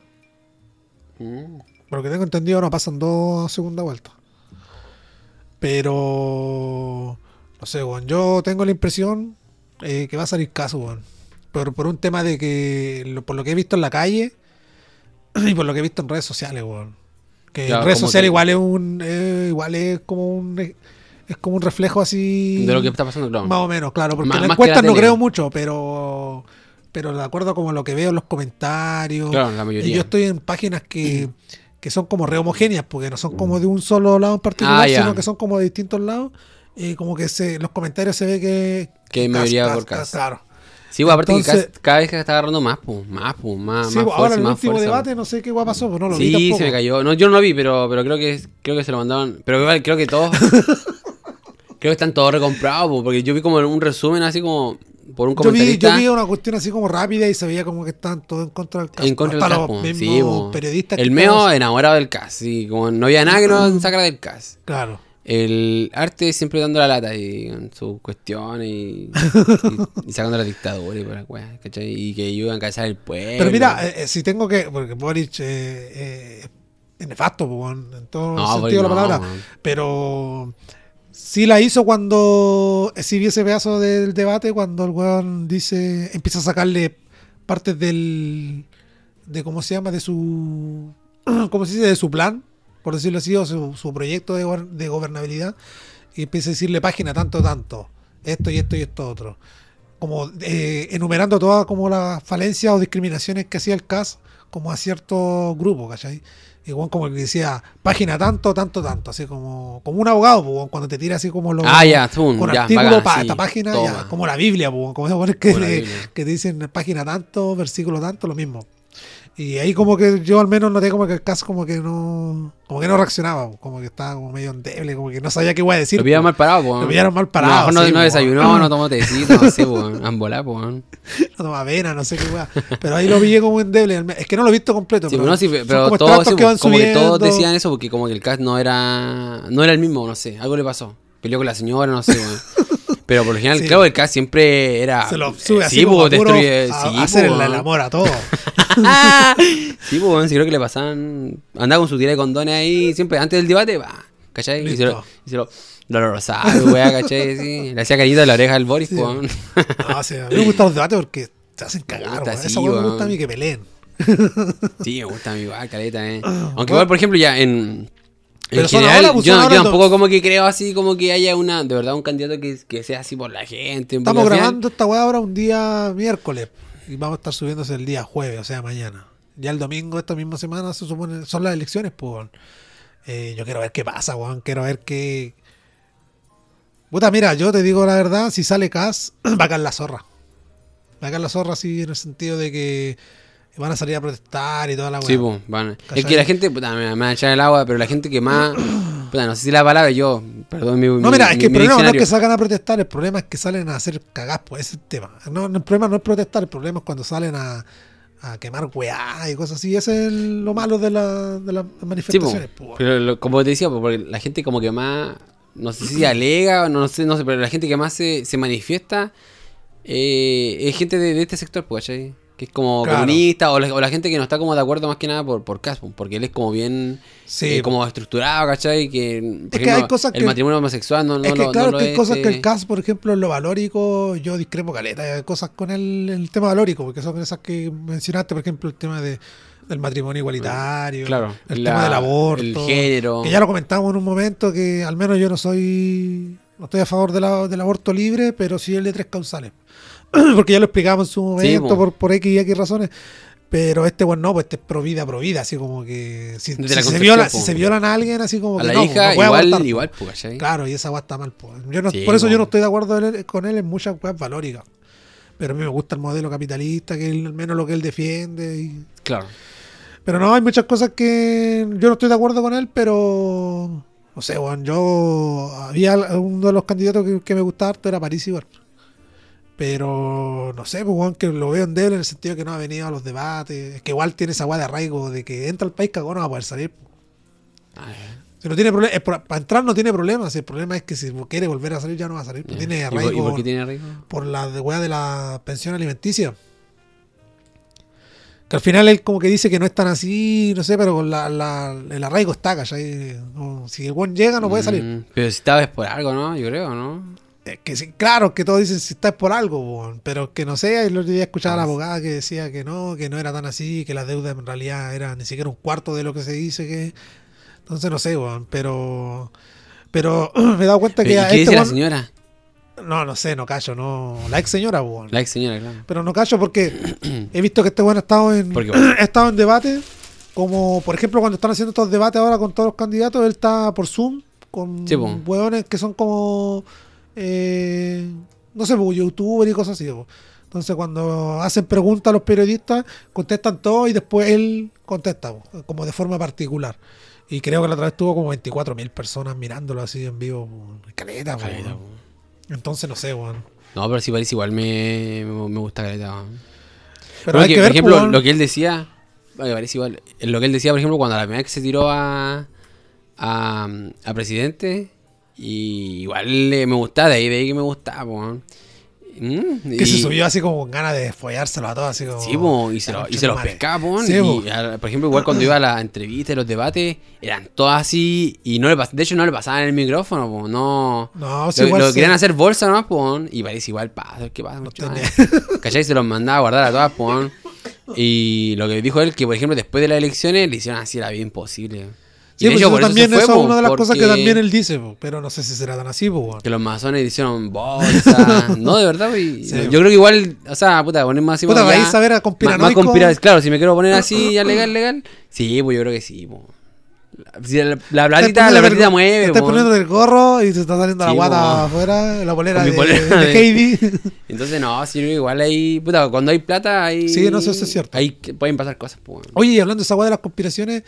Mm. por lo que tengo entendido no pasan dos a segunda vuelta. Pero, no sé, weón, yo tengo la impresión eh, que va a salir caso, weón. Por, por un tema de que, lo- por lo que he visto en la calle <clears throat> y por lo que he visto en redes sociales, weón. Que en redes sociales que- igual es un, eh, igual es como un, es como un reflejo así. De lo que está pasando, claro. Más o menos, claro, porque en las la encuestas no creo mucho, pero pero de acuerdo como lo que veo en los comentarios. Claro, la mayoría. y yo estoy en páginas que, <clears throat> que son como re homogéneas, porque no son como de un solo lado en particular, Ah, sino que son como de distintos lados. Y como que se, en los comentarios se ve que. Que hay mayoría Cas, por Cas, Cas. Claro. Sí, pues, aparte Entonces- que cada vez que está agarrando más, pues, más, pues, más, Sí, más ahora fuerza, el más último fuerza, debate, no sé qué guay pasó, pues no lo vi Sí, se me cayó. No, yo no lo vi, pero, pero creo que creo que se lo mandaron. Pero igual creo que todos. <laughs> creo que están todos recomprados, po, porque yo vi como un resumen así como por un Yo vi, comentarista. yo vi una cuestión así como rápida y se veía como que estaban todos en contra del caso. en contra del Hasta CAS, los po. mismos Sí, po. periodistas. El meo enamorado del CAS. Sí, como no había nada que no <clears throat> sacara del CAS. Claro. El arte siempre dando la lata y con sus cuestiones y, y, y sacando la dictadura y por la. Y que ayudan a cazar el pueblo. Pero mira, eh, eh, si tengo que. Porque Boric eh, eh, es nefasto, po, en todo No, sentido de la palabra. Pero sí la hizo cuando. Sí vi ese pedazo del debate cuando el weón dice. Empieza a sacarle partes del. de cómo se llama, de su. <clears throat> ¿Cómo se dice? De su plan, por decirlo así, o su, su proyecto de, de gobernabilidad. Y empieza a decirle página tanto, tanto. Esto y esto y esto otro. Como eh, enumerando todas como las falencias o discriminaciones que hacía el CAS como a ciertos grupos, ¿cachai? Igual como que decía, página tanto, tanto, tanto, así como, como un abogado, pues, cuando te tira así como los Ah, ya, zoom, con ya, artículo bacán, para sí, esta página, ya, como la Biblia, pues, como esos que, te- que te dicen página tanto, versículo tanto, lo mismo. Y ahí como que yo al menos noté como que el caso como que no como que no reaccionaba, como que estaba como medio endeble, como que no sabía qué iba a decir. Lo pillaron mal parado, po. Lo pillaron mal parado, no, sí, no po. desayunó, no tomó tecito, no sé, po. <laughs> Po. no toma avena, no sé qué weá. Pero ahí lo pillé como endeble. Es que no lo he visto completo. Sí, pero, no, sí, pero como todos, que van como que todos decían eso porque como que el cast no era no era el mismo, no sé, algo le pasó. Peleó con la señora, no sé, weón. <laughs> Pero por lo general, Sí. claro, el cast siempre era. Se lo sube eh, así sí, como a puro destruye. a, sí, a hacer el, el amor a todo. <laughs> sí, pues, creo que le pasaban. Andaba con su tira de condones ahí, siempre antes del debate, va, ¿cachai? Y se lo, Listo. y se lo, lo rozaba, weá, ¿cachai? Sí, le hacía cariñito en la oreja al Boris, Sí. weón. No, o sea, a mí me gustan los debates porque te hacen cagar. Weón. Esa weá me gusta a mí que peleen. Sí, me gusta a mí igual, caleta, eh. <clears throat> Aunque igual, por ejemplo, ya en. En Pero son general, ahora, yo, yo tampoco como que creo así como que haya una, de verdad, un candidato que, que sea así por la gente. Estamos grabando esta weá ahora un día miércoles y vamos a estar subiéndose el día jueves, o sea, mañana. Ya el domingo, esta misma semana, se supone, son las elecciones, pues. Eh, yo quiero ver qué pasa, weón. Quiero ver qué. Puta, mira, yo te digo la verdad, si sale Cas, <clears throat> va a caer la zorra. Va a caer la zorra así en el sentido de que van a salir a protestar y toda la weá. Sí, pues, van. Es que la gente, puta, me, me va a echar el agua, pero la gente que más. <clears throat> Puta, no sé si la palabra yo, perdón mi. No, mira, es que el problema no es que salgan a protestar, el problema es que salen a hacer cagás, pues ese es el tema. No, no, el problema no es protestar, el problema es cuando salen a, a quemar weá y cosas así. Ese es lo malo de, la, de las Sí, po, manifestaciones. pues. pero lo- como te decía, po, porque la gente como que más, no sé si alega o no sé, no sé, pero la gente que más se, se manifiesta eh, es gente de, de este sector, pues, ¿cachai? Que es como Claro. comunista o la, o la gente que no está como de acuerdo más que nada por, por porque él es como bien Sí, eh, como estructurado, ¿cachai? Que, Es que hay cosas el que- matrimonio homosexual no, no es que lo, claro no que hay es, cosas que eh, el CAS, por ejemplo, en lo valórico, yo discrepo caleta. Hay cosas con el, el tema valórico, porque son esas que mencionaste, por ejemplo, el tema de, del matrimonio igualitario, Claro, el la- tema del aborto, el género. Que ya lo comentamos en un momento, que al menos yo no soy, no estoy a favor de la- del aborto libre, pero sí el de tres causales. <clears throat> porque ya lo explicamos en su momento po. por, por X y X razones. Pero este, bueno, no, pues este es pro vida, pro vida, así como que si, se, viola, si se violan a alguien, así como a que la no, hija no puede igual, igual, pues. Claro, y esa weá está mal. po. Yo no- Sí, por eso yo no estoy de acuerdo él- con él en muchas weas valóricas. Pero a mí me gusta el modelo capitalista, que al menos lo que él defiende. y- Claro. Pero no, hay muchas cosas que yo no estoy de acuerdo con él, pero... No sé, weón, yo... Había uno de los candidatos que, que me gustaba harto, era París igual. Pero no sé, pues, que lo veo en débil en el sentido que no ha venido a los debates. Es que igual tiene esa weá de arraigo de que entra al país cagón no va a poder salir. Ay, Si no tiene problema, para entrar no tiene problemas. El problema es que si quiere volver a salir ya no va a salir. pues. Tiene ¿Y por- arraigo ¿Y por qué tiene arraigo? por la weá de la pensión alimenticia. Que al final él como que dice que no es tan así, no sé, pero con la, la- el arraigo está, ¿cachai? No, si el buen llega no puede salir. Mm, pero si esta vez por algo, ¿no? Yo creo, ¿no? Es que sí, claro, que todos dicen si está es por algo, weón, pero que no sé, el otro día escuchaba a la Ah, abogada que decía que no, que no era tan así, que la deuda en realidad era ni siquiera un cuarto de lo que se dice que... Entonces no sé, weón, pero... Pero <clears throat> me he dado cuenta que ¿Y a qué este dice la weón- señora? No, no sé, no callo, no... La ex señora, weón. La ex señora, claro. Pero no callo porque he visto que este bueno ha estado en <clears throat> ha estado en debate, como por ejemplo cuando están haciendo estos debates ahora con todos los candidatos, él está por Zoom con Sí, po. hueones que son como eh, no sé, po, youtuber y cosas así. po. Entonces cuando hacen preguntas a los periodistas, contestan todo y después él contesta, po, como de forma particular. Y creo que la otra vez tuvo como 24.000 personas mirándolo así en vivo. po. Caleta, po, Caleta, po. Entonces no sé, weón. No, pero sí parece igual me, me, me gusta Caleta. Pero Porque, hay que por ver, ejemplo, po, lo que él decía, parece igual. Lo que él decía, por ejemplo, cuando la primera vez que se tiró a, a, a presidente, Y igual eh, me gustaba, de ahí, de ahí que me gustaba, po. Mm, Que se y- subió así como con ganas de follárselo a todos, así como. Sí, po, y se, lo- y se los pescaba, po, Sí, y, po. a- por ejemplo, igual cuando iba a las entrevistas, los debates, eran todos así, y no le pas- de hecho no le pasaban el micrófono, po, no... No, sí, lo, igual lo sí. querían hacer bolsa nomás, po, y parece igual, pa, ¿qué pasa? ¿Cachai? Se los mandaba a guardar a todas, po, y lo que dijo él, que por ejemplo, después de las elecciones, le hicieron así la vida imposible. Sí, pues eso por eso también se fue, eso es po, una de las cosas que también él dice, po, pero no sé si será tan así, pues, weón. Que los masones hicieron bolsa. <laughs> no, de verdad, güey. Sí. Yo creo que igual, o sea, puta, poner más así Puta, ya- a a más, conspiranoico. Claro, si me quiero poner así ya legal, legal. Sí, pues yo creo que sí, po. La, si la, la Estás platita, la platita mueve, Estás po. poniendo el gorro y te está saliendo la guata po. afuera, la mi de, polera de Heidi. <laughs> Entonces, no, sí, igual hay, puta, cuando hay plata, hay... Sí, no sé, eso es cierto. Ahí pueden pasar cosas, pues. Oye, y hablando de esa weá de las conspiraciones,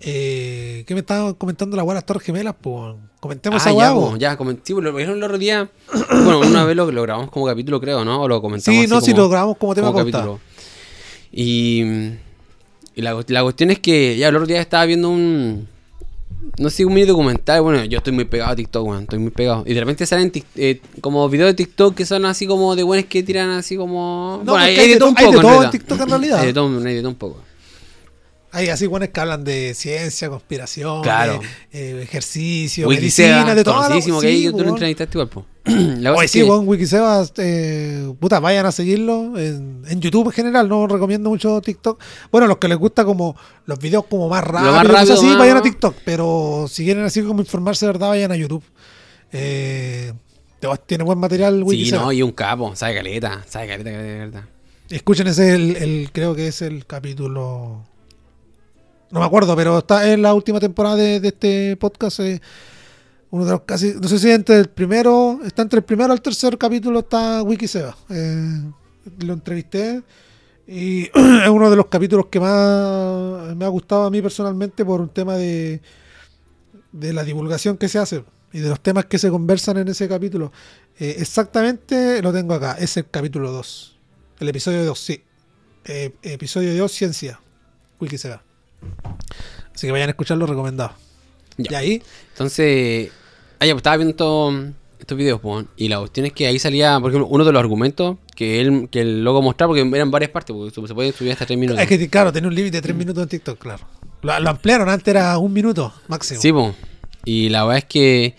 eh, ¿qué me estaban comentando la weá las Torres Gemelas? Pues comentemos Ah, esa ya, po, pues, lo dijeron el otro día. <coughs> Bueno, una vez lo, lo grabamos como capítulo, creo, ¿no? O lo comentamos Sí, no, si como- lo grabamos como tema como capítulo. Y, y la, la cuestión es que ya el otro día estaba viendo un. No sé, un mini documental. Bueno, yo estoy muy pegado a TikTok, weón. Estoy muy pegado. Y de repente salen tic- eh, como videos de TikTok que son así como de buenos que tiran así como. No, bueno, porque hay de to- hay de en todo en realidad. TikTok en realidad. <coughs> Hay de todo, hay de todo un poco. Hay así buenas que hablan de ciencia, conspiración, Claro. eh, ejercicio, Wikiseba, medicina, de todo. que tú lo entrevistaste igual, po. <clears throat> La Oye, sí, weón, Wikiseba, eh, puta, vayan a seguirlo en, en YouTube en general, no recomiendo mucho TikTok. Bueno, los que les gusta como los videos como más rápidos, más rápido, así, más- vayan a TikTok, pero si quieren así como informarse de verdad, vayan a YouTube. Eh, tiene buen material Sí, Wikiseba. no, y un capo, sabe caleta, sabe caleta, caleta, verdad. Escuchen ese, el, el- creo que es el capítulo. No me acuerdo, pero está en la última temporada de, este podcast. eh, uno de los casi. No sé si entre el primero. Está entre el primero el tercer capítulo. Está Wikiseba. Eh, lo entrevisté. Y <clears throat> es uno de los capítulos que más me ha gustado a mí personalmente por un tema de, de la divulgación que se hace y de los temas que se conversan en ese capítulo. Eh, exactamente lo tengo acá. Es el capítulo 2. El episodio 2, sí. Episodio 2, ciencia. Wikisega. Así que vayan a escucharlo, recomendado. Ya. Y ahí, Entonces, ah, pues, estaba viendo estos, estos videos, pues, y la cuestión es que ahí salía, por ejemplo, uno de los argumentos que él, que el loco mostraba, porque eran varias partes, porque se puede subir hasta tres minutos. es que claro, tiene un límite de 3 minutos en TikTok, claro. Lo, lo ampliaron, antes era un minuto máximo. Sí, pues. Y la verdad es que,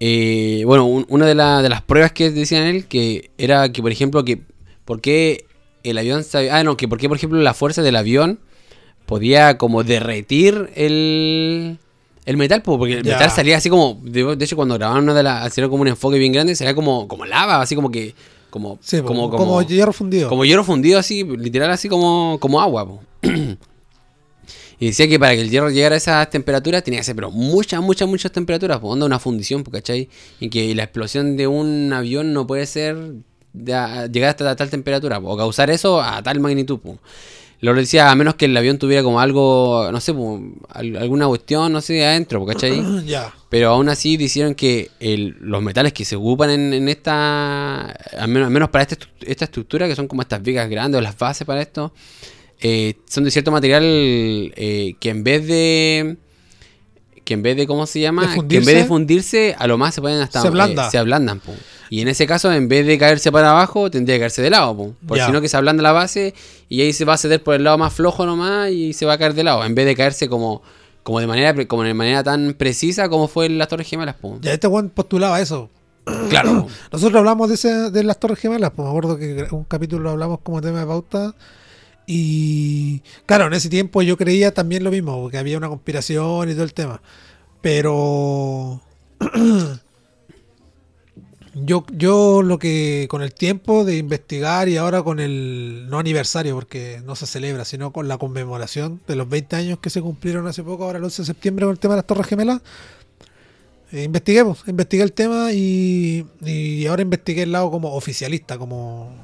eh, bueno, un- una de, la- de las pruebas que decían él, que era que, por ejemplo, que, ¿por qué el avión se había- Ah, no, que por qué, por ejemplo, la fuerza del avión podía como derretir el, el metal, po, porque el Ya. metal salía así como, de, de hecho, cuando grababan una de las, hicieron como un enfoque bien grande, salía como, como lava, así como que, como, Sí, po, como, como, como, hierro fundido. como hierro fundido así, literal así como, como agua. po. <clears throat> y decía que para que el hierro llegara a esas temperaturas tenía que ser pero muchas, muchas, muchas temperaturas, pues onda una fundición, po, ¿cachai? Y que la explosión de un avión no puede ser de a- llegar hasta tal temperatura, po, o causar eso a tal magnitud. po. Lo decía, a menos que el avión tuviera como algo, no sé, alguna cuestión, no sé, adentro, ¿cachai? <clears throat> Pero aún así dijeron que el- los metales que se ocupan en, en esta, al menos, al menos para esta, estru- esta estructura, que son como estas vigas grandes o las bases para esto, eh, son de cierto material eh, que en vez de, que en vez de, ¿cómo se llama? ¿De que en vez de fundirse? a lo más se pueden hasta... Se ablanda. eh, se ablandan, po. Y en ese caso, en vez de caerse para abajo, tendría que caerse de lado, po. Por Ya. si no que se ablanda la base y ahí se va a ceder por el lado más flojo nomás y se va a caer de lado. En vez de caerse como, como de manera como de manera tan precisa como fue en las Torres Gemelas, po. Ya este Juan postulaba eso. <clears throat> Claro. Nosotros hablamos de, ese, de las Torres Gemelas, pues me acuerdo que un capítulo lo hablamos como tema de pauta. Y claro, en ese tiempo yo creía también lo mismo, porque había una conspiración y todo el tema. Pero <clears throat> yo, yo lo que con el tiempo de investigar y ahora con el no aniversario, porque no se celebra, sino con la conmemoración de los 20 años que se cumplieron hace poco, ahora el 11 de septiembre con el tema de las Torres Gemelas, eh, investigué, pues, investigué el tema y, y ahora investigué el lado como oficialista, como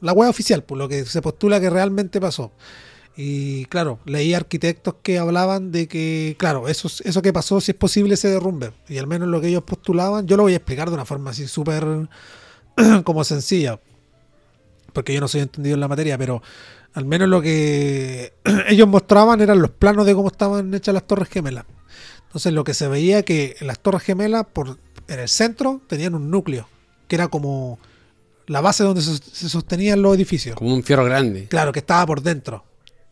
la web oficial, por lo que se postula que realmente pasó. Y claro, leí arquitectos que hablaban de que, claro, eso, eso que pasó, si es posible ese derrumbe. Y al menos lo que ellos postulaban, yo lo voy a explicar de una forma así súper <clears throat> como sencilla, porque yo no soy entendido en la materia, pero al menos lo que <clears throat> ellos mostraban eran los planos de cómo estaban hechas las torres gemelas. Entonces lo que se veía que las torres gemelas, por en el centro tenían un núcleo, que era como la base donde se, se sostenían los edificios. Como un fierro grande. Claro, que estaba por dentro.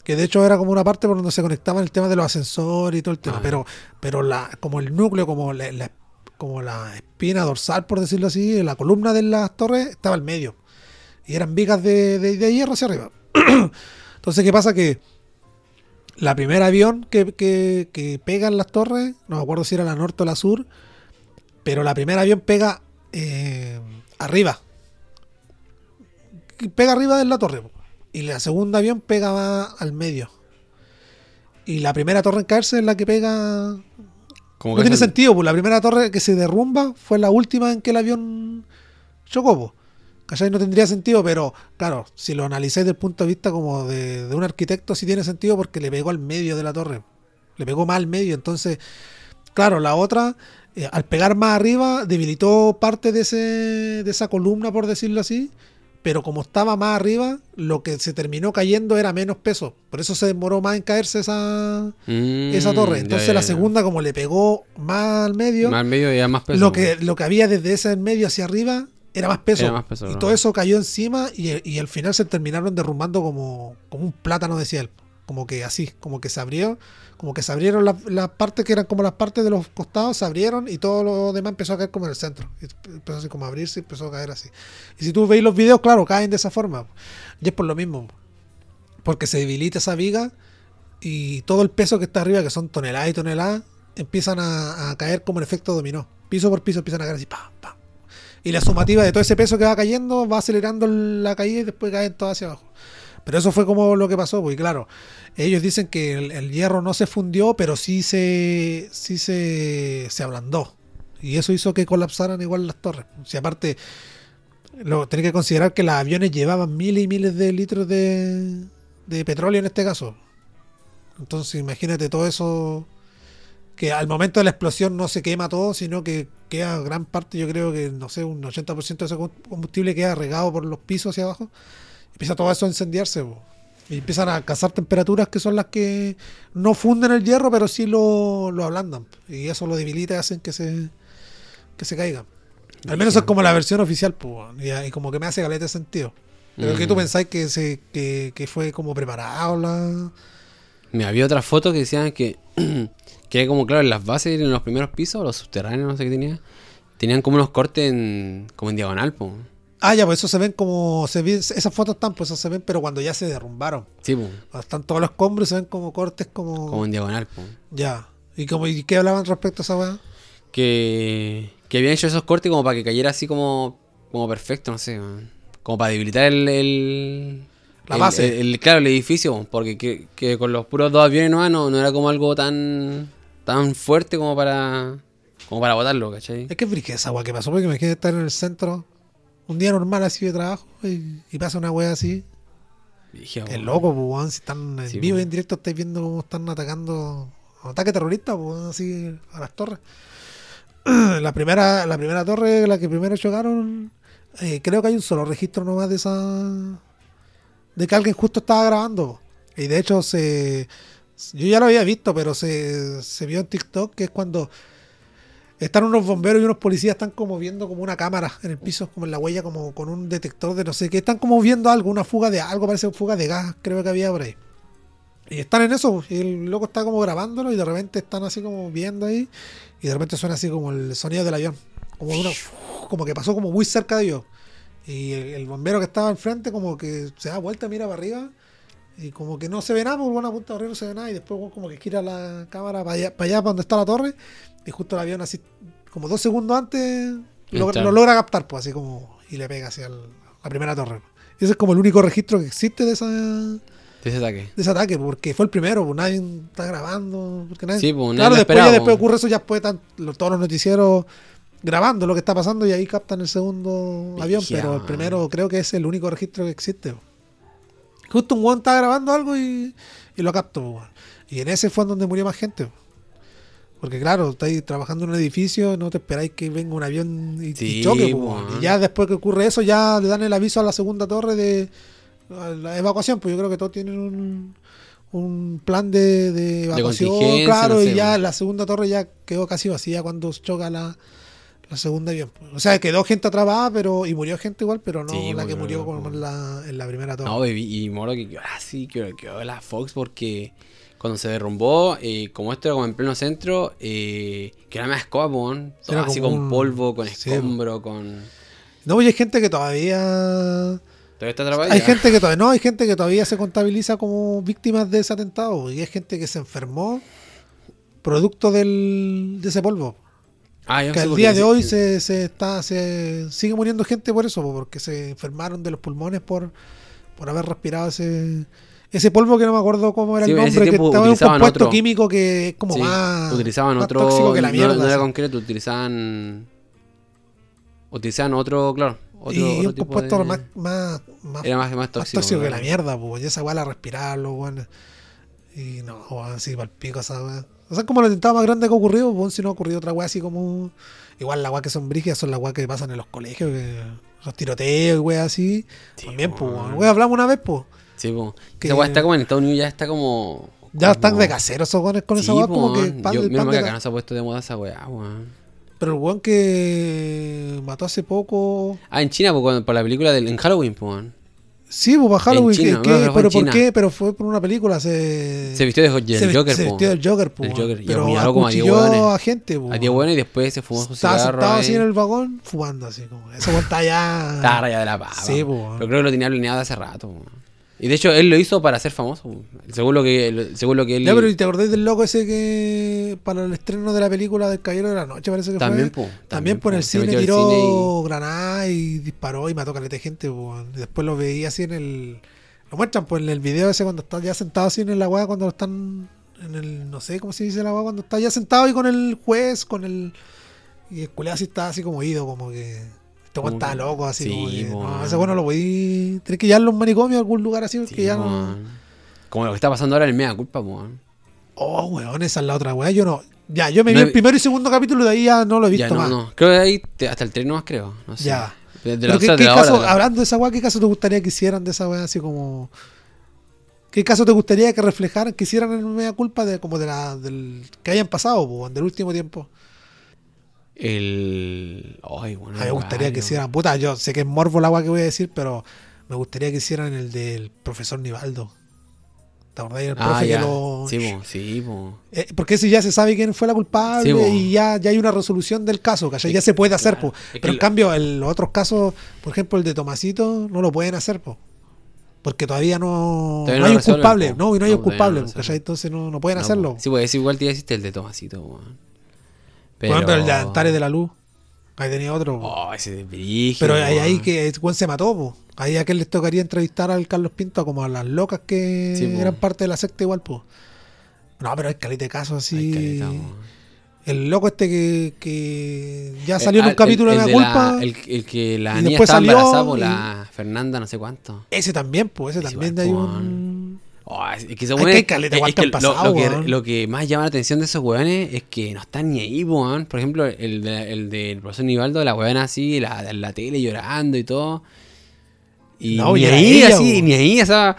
Que de hecho era como una parte por donde se conectaban el tema de los ascensores y todo el tema. Ah. Pero, pero la, como el núcleo, como la, la- como la espina dorsal, por decirlo así, la columna de las torres estaba al medio. Y eran vigas de, de- de hierro hacia arriba. <clears throat> Entonces, ¿qué pasa? Que la primera avión que, que, que pega en las torres, no me acuerdo si era la norte o la sur, pero la primera avión pega eh, arriba. Pega arriba de la torre. Y la segunda avión pega más al medio. Y la primera torre en caerse es la que pega. Como No que tiene sentido, pues la primera torre que se derrumba fue la última en que el avión chocó. po. ¿Cachai? No tendría sentido, pero claro, si lo analizáis desde el punto de vista como de, de un arquitecto, sí tiene sentido porque le pegó al medio de la torre. Le pegó más al medio. Entonces, claro, la otra, eh, al pegar más arriba, debilitó parte de, ese, de esa columna, por decirlo así. Pero como estaba más arriba, lo que se terminó cayendo era menos peso. Por eso se demoró más en caerse esa, Mm, esa torre. ya, Entonces ya, la segunda, como le pegó más al medio, Más al medio y más peso. lo que, lo que había desde ese en medio hacia arriba era más peso. Era más peso, y ¿no? todo eso cayó encima y, y al final se terminaron derrumbando como, como un plátano, decía él. Como que así, como que se abrió, como que se abrieron las, las partes que eran como las partes de los costados, se abrieron y todo lo demás empezó a caer como en el centro. Empezó así como a abrirse y empezó a caer así. Y si tú veis los videos, claro, caen de esa forma. Y es por lo mismo. Porque se debilita esa viga y todo el peso que está arriba, que son toneladas y toneladas, empiezan a, caer como en efecto dominó. Piso por piso empiezan a caer así, pam, pam. Y la sumativa de todo ese peso que va cayendo va acelerando la caída y después caen todas hacia abajo. Pero eso fue como lo que pasó, pues y claro, ellos dicen que el, hierro no se fundió, pero sí se, sí se, se ablandó. Y eso hizo que colapsaran igual las torres. Si aparte, lo, tenés que considerar que los aviones llevaban miles y miles de litros de, de petróleo en este caso. Entonces imagínate todo eso, que al momento de la explosión no se quema todo, sino que queda gran parte, yo creo que, no sé, un 80% de ese combustible queda regado por los pisos hacia abajo. Empieza todo eso a incendiarse. Y empiezan a alcanzar temperaturas que son las que no funden el hierro, pero sí lo, lo ablandan. Y eso lo debilita y hacen que se, que se caiga. Al menos es como la versión oficial, pues, y, y como que me hace caleta de sentido. Pero que tú Mm. pensáis que, se, que, que fue como preparado la... Me había otras fotos que decían que, <clears throat> que como, claro, en las bases, en los primeros pisos, los subterráneos, no sé qué tenía, tenían como unos cortes en, como en diagonal, po. Ah, ya, pues eso se ven como... Se ven, esas fotos están, pues eso se ven, pero cuando ya se derrumbaron. Sí, Cuando Están todos los escombros y se ven como cortes como... como en diagonal, po. Ya. ¿Y, como, ¿Y qué hablaban respecto a esa weá? Que, que habían hecho esos cortes como para que cayera así como, como perfecto, no sé, man. como para debilitar el... el La base. el- el- claro, el edificio, porque que, que con los puros dos aviones nomás no, no era como algo tan tan fuerte como para como para botarlo, ¿cachai? Es que es esa weá que pasó, porque me quedé estar en el centro un día normal así de trabajo y, y pasa una weá así. Es oh, loco, pues, weón. Si están en Sí, vivo y en directo, estáis viendo cómo están atacando. Ataque terrorista, pues, así a las torres. <clears throat> La primera, la primera torre, la que primero chocaron, eh, creo que hay un solo registro nomás de esa. de que alguien justo estaba grabando. Y de hecho, se. Yo ya lo había visto, pero se, se vio en TikTok que es cuando están unos bomberos y unos policías están como viendo como una cámara en el piso, como en la huella, como con un detector de no sé qué. Están como viendo algo, una fuga de algo, parece una fuga de gas, creo que había por ahí. Y están en eso, y el loco está como grabándolo y de repente están así como viendo ahí y de repente suena así como el sonido del avión. Como una, como que pasó como muy cerca de ellos. Y el, bombero que estaba enfrente como que se da vuelta, mira para arriba y como que no se ve nada, por una punta de arriba no se ve nada y después como que gira la cámara para allá, para allá, para donde está la torre y justo el avión así como dos segundos antes lo, Está. lo logra captar, pues así como y le pega hacia el- la primera torre. Y ese es como el único registro que existe de esa de ese ataque. de ese ataque, porque fue el primero, pues nadie está grabando. Porque nadie, Sí, pues, claro, después, ya después pues. ocurre eso, ya después están todos los noticieros grabando lo que está pasando y ahí captan el segundo avión, pero el primero creo que es el único registro que existe. pues. Justo un weón estaba grabando algo y, y lo capto. pues. Y en ese fue donde murió más gente. Porque claro, estáis trabajando en un edificio, no te esperáis que venga un avión y, choque. Y ya después que ocurre eso, ya le dan el aviso a la segunda torre de la evacuación. Pues yo creo que todos tienen un, un plan de, de evacuación, claro, no sé, y ya la segunda torre ya quedó casi vacía cuando choca la, La segunda pues. O sea, quedó gente atrapada pero, y murió gente igual, pero no Sí, la que murió, como en la, en la primera toma. No, baby, y moro que quedó así, que quedó la Fox porque cuando se derrumbó, eh, como esto era como en pleno centro, eh, que era más escoba, así con un- polvo, con sí, escombro, con... No, y hay gente que todavía. ¿Todavía está atrapada? Hay gente que todavía. No, hay gente que todavía se contabiliza como víctimas de ese atentado. Y hay gente que se enfermó producto del, de ese polvo. Ah, Que al día de hoy se, se está se sigue muriendo gente por eso, po, porque se enfermaron de los pulmones por, por haber respirado ese ese polvo que no me acuerdo cómo era Sí, el nombre, que estaba en un compuesto otro. químico que es como Sí, más, utilizaban más otro... tóxico que la no- mierda. No, era así. concreto, utilizaban... Utilizaban otro, claro. Otro, y otro un tipo compuesto de- más, más, más, Era más, más más tóxico. tóxico, que la mierda, pues. Y esa weá la respirarlo, weón. Y no, weón, así para el pico esa weá. O sea, como el atentado más grande que ha ocurrido, weón, si no ha ocurrido otra weá así como. Igual las weas que son brígidas son las weas que pasan en los colegios, que los tiroteos y así. Sí, También, pues. Weón, hablamos una vez, pues. Sí, po. Que- Esa weá está como en Estados Unidos, ya está como... Ya están como- de caseros esos weones con esa Sí, weá, po, como que pan, Yo, el pan de que acá no se ha puesto de moda esa weá, weón. Pero el weón que mató hace poco. Ah, en China, po, cuando- por la película del, en Halloween, weón. Sí, pues para Halloween. China, que- no, que- pero ¿por qué? Pero fue por una película. Se, Se vistió de, del se vi- Joker, se vistió del Joker, po, weón. Joker, y Pero apuñaló como a diez acuchilló weones. a gente, po, A 10 bueno y después se fumó su Estaba cigarro sentado ahí. así en el vagón fumando así como. Ese weón está ya. Estaba rayado de la pava. Sí, po. Pero creo que lo tenía planeado hace rato, po. Y de hecho, él lo hizo para ser famoso, según lo que, según lo que él... Ya, pero ¿y ¿te acordás del loco ese que para el estreno de la película del Caballero de la Noche parece que También, fue? po, También, también, por po. el Se cine tiró cine granadas y disparó y mató caleta de gente, po, después lo veía así en el... Lo muestran pues en el video ese cuando está ya sentado así en la weá, cuando lo están en el... No sé cómo se dice la weá, cuando está ya sentado y con el juez, con el... Y el culiado así está así como ido, como que... Este weón está loco, así sí, como que... po, No, weón. ese weón no lo podí... Tenés que llevarlo a un manicomio a algún lugar así porque Sí, ya no... weón. Como lo que está pasando ahora en el Mea Culpa, weón. Oh, weón, esa es la otra weá. Yo no. Ya, yo me No vi he el primero y segundo capítulo de ahí ya no lo he visto Ya, no, más. no. Creo que ahí te- hasta el 3 nomás creo. No sé. Ya. De, de Pero la, ¿qué, de qué la caso, hora, de la- hablando de esa weá, ¿qué caso te gustaría que hicieran de esa weá así como. ¿Qué caso te gustaría que reflejaran, que hicieran en media culpa de como de la del que hayan pasado, po, weón, del último tiempo? El. Ay, bueno. A mí me gustaría que hicieran, puta, yo sé que es morbo la weá que voy a decir, pero me gustaría que hicieran el del profesor Nivaldo. ¿Te acordás del Ah, profe ya. que lo. Sí, po, sí. Eh, porque ese ya se sabe quién fue la culpable Sí, y ya, ya hay una resolución del caso, ¿cachai? Ya se puede hacer, Claro. po. Pero en cambio, en los otros casos, por ejemplo, el de Tomasito, no lo pueden hacer, po. Porque todavía no, Todavía no no hay un culpable. po. No, y no hay No, un culpable. Entonces no, no pueden hacerlo. po. Sí, pues igual te hiciste el de Tomasito, weón. Por ejemplo, el de Antares de la Luz. Ahí tenía otro. Oh, ese de Pero ahí, ahí que weón se mató, po. Ahí a que les tocaría entrevistar al Carlos Pinto como a las locas que Sí, eran parte de la secta igual, po. No, pero hay caleta de casos así. Caleta. El loco este que, que ya salió Eh, en ah, un capítulo el- de la culpa. el, el que la niña después estaba salió embarazada por y- la Fernanda, no sé cuánto. Ese también, pues, ese Ese también igual, hay po, un. Oh, es es que weones- caleta, es que han lo- lo, pasado, que, weón. lo que más llama la atención de esos weones es que no están ni ahí, weón. Por ejemplo, el, de- el del profesor Nivaldo, la weona así, la, en la tele llorando y todo. Y No, ni ahí, ella, así, weón. ni ahí, o sea.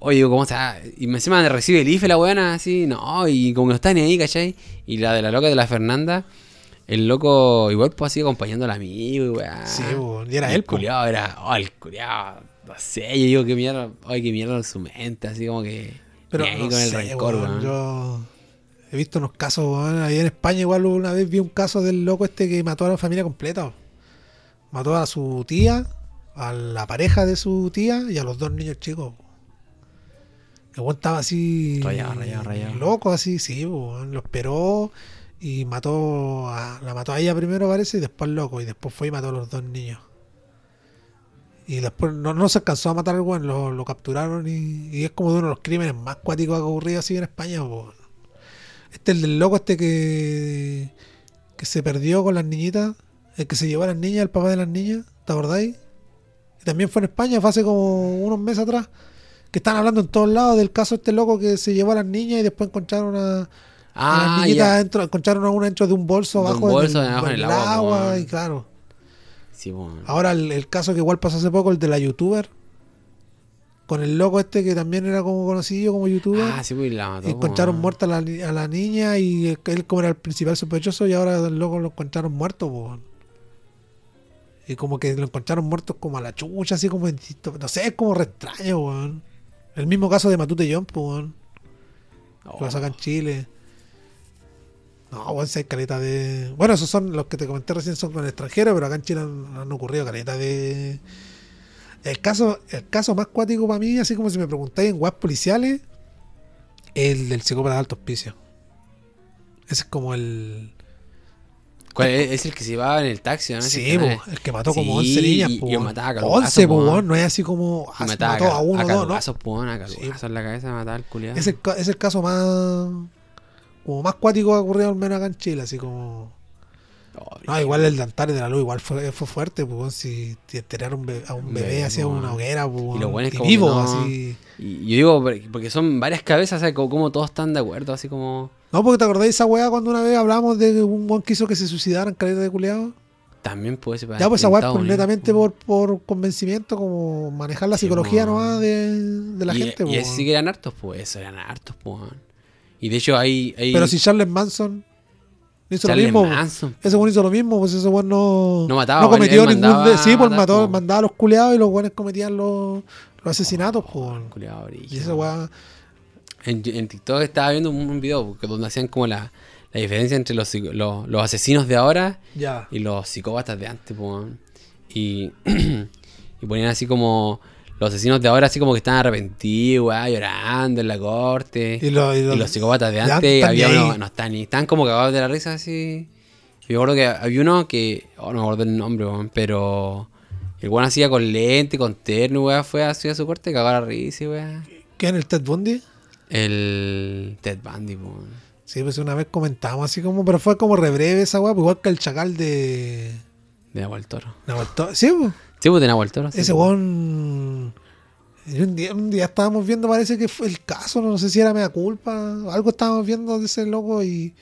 Oye, ¿cómo está? Y encima recibe el IFE la weona así, no, y como que no está ni ahí, ¿cachai? Y la de la loca de la Fernanda, el loco igual pues así acompañando al amigo y weá. Sí, weón, y era el él, po. culiao era, oh, el culiao, no sé, yo digo que mierda, ay, que mierda en su mente, así como que Pero ahí no con el sé, rencor, weón. Yo he visto unos casos, weón. Ahí en España, igual una vez vi un caso del loco este que mató a la familia completa. Mató a su tía, a la pareja de su tía y a los dos niños chicos. El weón estaba así. Rayado, rayado, rayado. Loco, así, sí, weón. Lo esperó y mató a, la mató a ella primero, parece, y después loco. Y después fue y mató a los dos niños. Y después no, no se alcanzó a matar al weón, lo, lo capturaron y, y es como de uno de los crímenes más cuáticos que ha ocurrido así en España. po. Este el del loco este que, que se perdió con las niñitas, el que se llevó a las niñas, el papá de las niñas, ¿te acordáis? Y también fue en España, fue hace como unos meses atrás, que están hablando en todos lados del caso de este loco que se llevó a las niñas y después encontraron a, a las Ah, niñitas dentro, encontraron a una dentro de un bolso De abajo en bolso el, abajo en en el el agua, agua, y claro. Sí. Ahora el, el caso que igual pasó hace poco, el de la youtuber, con el loco este que también era como conocido como youtuber. Ah, sí, pues y la mató. Y encontraron po, muerta a la, ni- a la niña y él como era el principal sospechoso y ahora el loco lo encontraron muerto. Y como que lo encontraron muerto como a la chucha, así como en No sé, es como re extraño, weón. El mismo caso de Matute John, weón. Oh, Que pasó acá en Chile. No, weón, si hay caleta de. Bueno, esos son los que te comenté recién, son con el extranjero, pero acá en Chile han, han ocurrido caleta de. El caso, el caso más cuático para mí, así como si me preguntáis en webs policiales, el del psicópata de alto hospicio. Ese es como el. ¿Cuál es, es el que se llevaba en el taxi, ¿no? Sí, po, el que mató como Sí, 11 niñas, y- po, y weón. mataba a calugazos, 11, po, po, weón, no es así como. Y mataba mató a uno, a dos, ¿no? po, a calugazos Sí. en la cabeza, mataba al culiado. Es el, es el caso más. Como más cuático ha ocurrido al menos acá en Chile, así como. No, igual el de Antares de la Luz, igual fue, fue fuerte, pues, si enterrar un bebé- a un bebé bebé, hacia una hoguera, pues, Y lo bueno es vivo, que no- así. Y yo digo, porque- son varias cabezas, ¿sabes? Como, como todos están de acuerdo, así como... No, porque te acordás de esa weá cuando una vez hablamos de un que hizo que se suicidaran caleta de culeado. También puede ser... Ya, pues esa weá es Estados por- por, convencimiento, como manejar la Sí, psicología po. nomás de, de la y, gente, Y pues, ese sí que eran hartos, pues, eso eran hartos, pues. Y de hecho hay... hay Pero si Charles Manson hizo Charles lo mismo, pues. Manson, ese weón hizo lo mismo, pues ese weón no, No mataba, no weón, cometió ningún mandaba de, sí, pues mató, mandaba a los culeados y los weones cometían los, los asesinatos, pues. weón. culiao, Y esa weá. En, en TikTok estaba viendo un, un video donde hacían como la, la diferencia entre los, los, los asesinos de ahora Ya. y los psicópatas de antes, weón. Y, <clears throat> y ponían así como los asesinos de ahora así como que están arrepentidos, weá, llorando en la corte. Y, lo- y Y lo- los psicópatas de antes, había uno, no están ni, están como cagados de la risa así. Yo me acuerdo que había uno que, oh, no me acuerdo el nombre, weón, pero el weón hacía con lente, con terno, weá, fue así a su corte, cagaba la risa, weá. ¿Quién el Ted Bundy? El Ted Bundy, weón. Sí, pues una vez comentamos así como, pero fue como re breve esa weá, pues igual que el chacal de de Nahuel Toro. Nahuel Toro. Sí, pues. Sí, pues de Nahuel Toro. sí, Ese weón. Un día, un día estábamos viendo, parece que fue el caso, no sé si era mea culpa, algo estábamos viendo de ese loco y,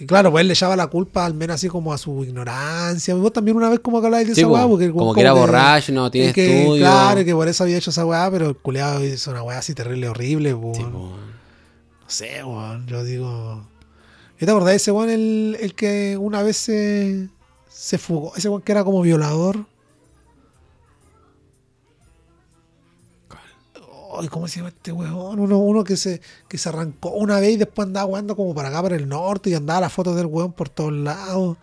y claro, pues él le echaba la culpa al menos así como a su ignorancia. Vos también una vez como que hablabas de Sí, esa weá, porque el como weón que era borracho, no tiene que, estudio. Claro, que por eso había hecho esa weá, pero el culeado hizo una weá así terrible, horrible, Sí, po, weón. No sé, weón. Yo digo. ¿Y te acordás de ese weón, el, el que una vez se, se fugó? Ese weón que era como violador. Ay, ¿Cómo se llama este weón? Uno, uno que se que se arrancó una vez y después andaba jugando como para acá, para el norte, y andaba las fotos del weón por todos lados.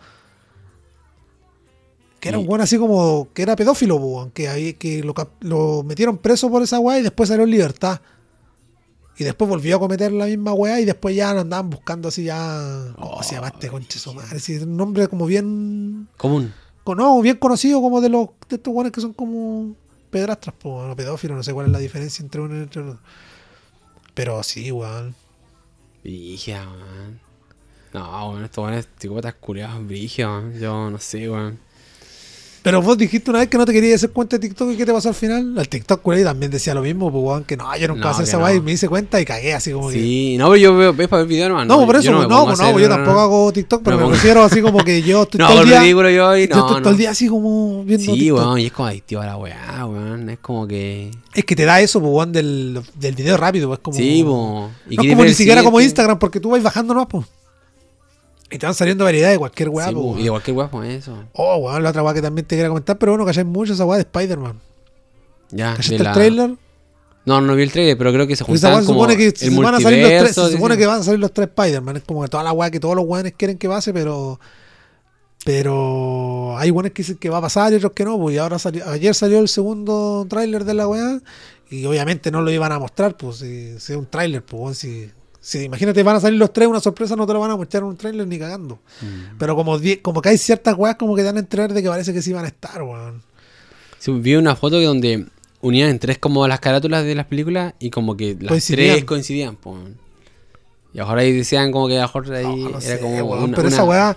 Que era un weón así como. que era pedófilo, weón. Que, ahí, que lo, metieron preso por esa weá y después salió en libertad. Y después volvió a cometer la misma weá y después ya lo andaban buscando así ya. ¿Cómo se llama este conche su madre? Sí, un nombre como bien. Común. No, bien conocido como de los de estos weones que son como pedrastras, no pedófilos, no sé cuál es la diferencia entre uno y entre otro. Pero sí, weón. Brigia, weón. No, weón, estos weones psicópatas culiados, brigia, weón. Yo no sé, weón. Pero vos dijiste una vez que no te querías hacer cuenta de TikTok y qué te pasó al final. El TikTok culé también decía lo mismo, pues weón, que no, yo nunca No, hacer esa no. weá y me hice cuenta y cagué así como que. Sí, no, pero yo veo, ves para ver video nomás. No, por eso, no, a pues no, hacer- pues yo tampoco hago TikTok, pero me refiero así como que yo estoy <laughs> No, todo el día. ridículo yo y no, estoy no. todo el día así como viendo Sí, TikTok. weón, y es como adictivo a la weá, weón. Es como que. Es que te da eso, pues, weón, del, del video rápido, pues como. Sí, po. Y No es como ni siquiera como. Instagram, porque tú vas bajando nomás, pues. Y te van saliendo variedad de cualquier weá, Sí, pues, y de cualquier weá, pues eso. Oh, weón, la otra weá que también te quería comentar, pero bueno, calláis mucho esa weá de Spider-Man. Ya, ¿Cachaste el la- trailer? No, no vi el trailer, pero creo que se se como supone que el se van a salir los tres, se supone que van a salir los tres Spider-Man. Es como que toda la weá que todos los weones quieren que pase, pero. Pero hay weones que dicen que va a pasar y otros que no. Pues y ahora salió, ayer salió el segundo tráiler de la weá. Y obviamente no lo iban a mostrar, pues si, si es un tráiler, pues si, si imagínate van a salir los tres, una sorpresa, no te lo van a mostrar en un tráiler ni cagando. Mm. Pero como, como que hay ciertas weas como que dan a entender de que parece que sí van a estar, weón. Sí, vi una foto que donde unían en tres como las carátulas de las películas y como que las Coincidían. tres coincidían, po. Y ahora ahí decían como que a mejor ahí No, no era sé, como weón, una, pero una- esa weá.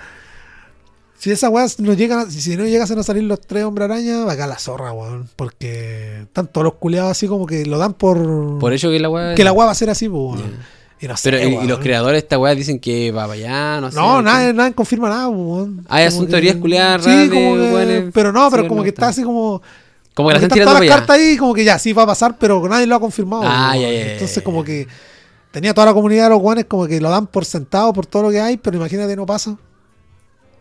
Si esa weá no llegan, a- si, no llegasen a salir los tres hombres araña, va a caer la zorra, weón. Porque están todos los culeados así como que lo dan por. Por eso que la weá. que la weá va a ser así, pues, weón. Ya. Y no sé, Pero, y- y, weón. los creadores de esta weá dicen que va para allá, no sé. No, nadie, nadie confirma nada, pues, weón. Ah, Como son que- teorías culiadas Sí, como que- weones Pero no, pero como que está así como. Como que la están tirando todas para las allá. cartas ahí, como que ya, sí va a pasar, pero nadie lo ha confirmado. Ah, ya, ya, Entonces, como que tenía toda la comunidad de los guanes, como que lo dan por sentado por todo lo que hay, pero imagínate, no pasa.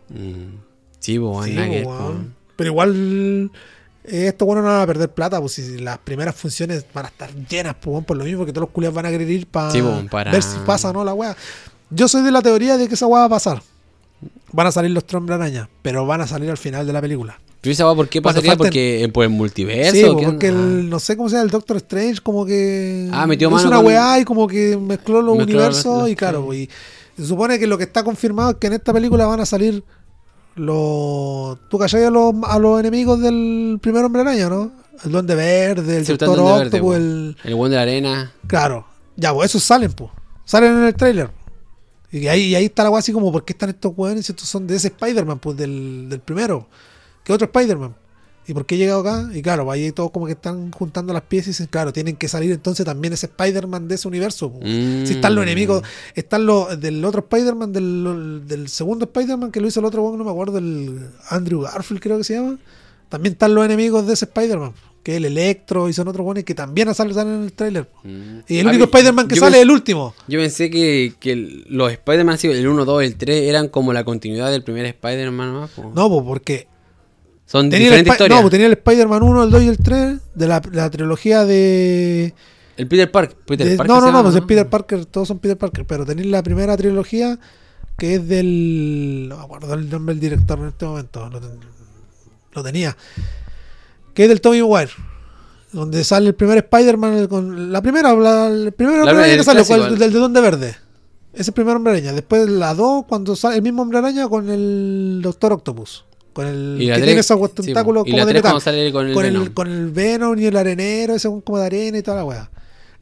Mm. Sí, pues, weón, Sí, weón. po. Pero igual, estos buenos no van a perder plata, pues si las primeras funciones van a estar llenas, pues, por lo mismo que todos los culiados van a querer ir pa- Sí, po, para- ver si pasa o no la wea. Yo soy de la teoría de que esa wea va a pasar. Van a salir los Trombre Araña, pero van a salir al final de la película. ¿Pero esa weá por qué pasaría? falten- Porque por el multiverso. Sí, ¿o qué porque el, no sé cómo se llama, el Doctor Strange como que Ah, metió hizo mano una con- weá y como que mezcló los Mezcló universos los- y claro, y se supone que lo que está confirmado es que en esta película van a salir los... ¿Tú cachai a los, a los enemigos del primer Hombre Araña, no? El Duende Verde, el Sí, Doctor el Verde, Octopus, el... De la arena. Claro, ya, pues esos salen, pues. Salen en el trailer. Y ahí, y ahí está la weá así como, ¿por qué están estos weones? Estos son de ese Spider-Man, pues del, del primero. ¿Qué otro Spider-Man? ¿Y por qué he llegado acá? Y claro, ahí todos como que están juntando las piezas y dicen, claro, tienen que salir entonces también ese Spider-Man de ese universo. Mm. Si están los enemigos, están los del otro Spider-Man, del, del segundo Spider-Man que lo hizo el otro weón, no me acuerdo, el Andrew Garfield creo que se llama. También están los enemigos de ese Spider-Man, que es el Electro y son otros weones que también salen, en el trailer. Mm. Y el único Spider-Man que sale es el último. Yo pensé que, que los Spider-Man, el 1, 2, el 3, eran como la continuidad del primer Spider-Man. No, pues porque Son tenía diferentes historias. no, pues tenía el Spider-Man 1, el 2 y el 3 de la, la trilogía de... El Peter Park. Peter de- Park no, no, no, llama, pues es Peter Parker, todos son Peter Parker, pero tenéis la primera trilogía que es del... No me acuerdo el nombre del director en este momento, lo, ten- lo tenía. Que es del Tommy Maguire. Donde sale el primer Spider-Man con la primera, la, el primer hombre araña que el sale, el- del de Donde Verde. Ese es el primer hombre araña. Después la 2, cuando sale el mismo hombre araña con el Doctor Octopus. Con el Y que tiene esos tentáculos. Y como de 3 metal sale con el con el, con el Venom y el arenero, ese como de arena y toda la weá.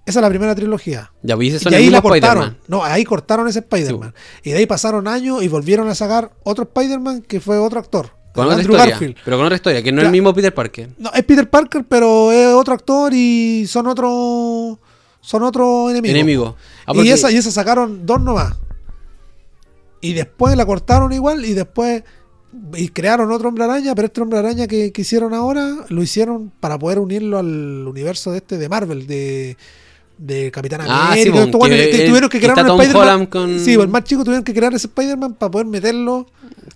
Esa es la primera trilogía. Ya, pues Y el ahí la cortaron. No, ahí cortaron ese Spider-Man. y de ahí pasaron años y volvieron a sacar otro Spider-Man que fue otro actor. Con otra Andrew historia. Garfield. Pero con otra historia, que no es el mismo Peter Parker. No, es Peter Parker, pero es otro actor y son otro. Son otro enemigo. Enemigo. Ah, y, esa, y esa sacaron dos nomás. Y después la cortaron igual y después y crearon otro hombre araña, pero este hombre araña que, que hicieron ahora lo hicieron para poder unirlo al universo de este de Marvel, de, de Capitán Ah, América. sí, que el- tuvieron que crear un Spider-Man. Con- Sí, pues el más chico tuvieron que crear ese Spider-Man para poder meterlo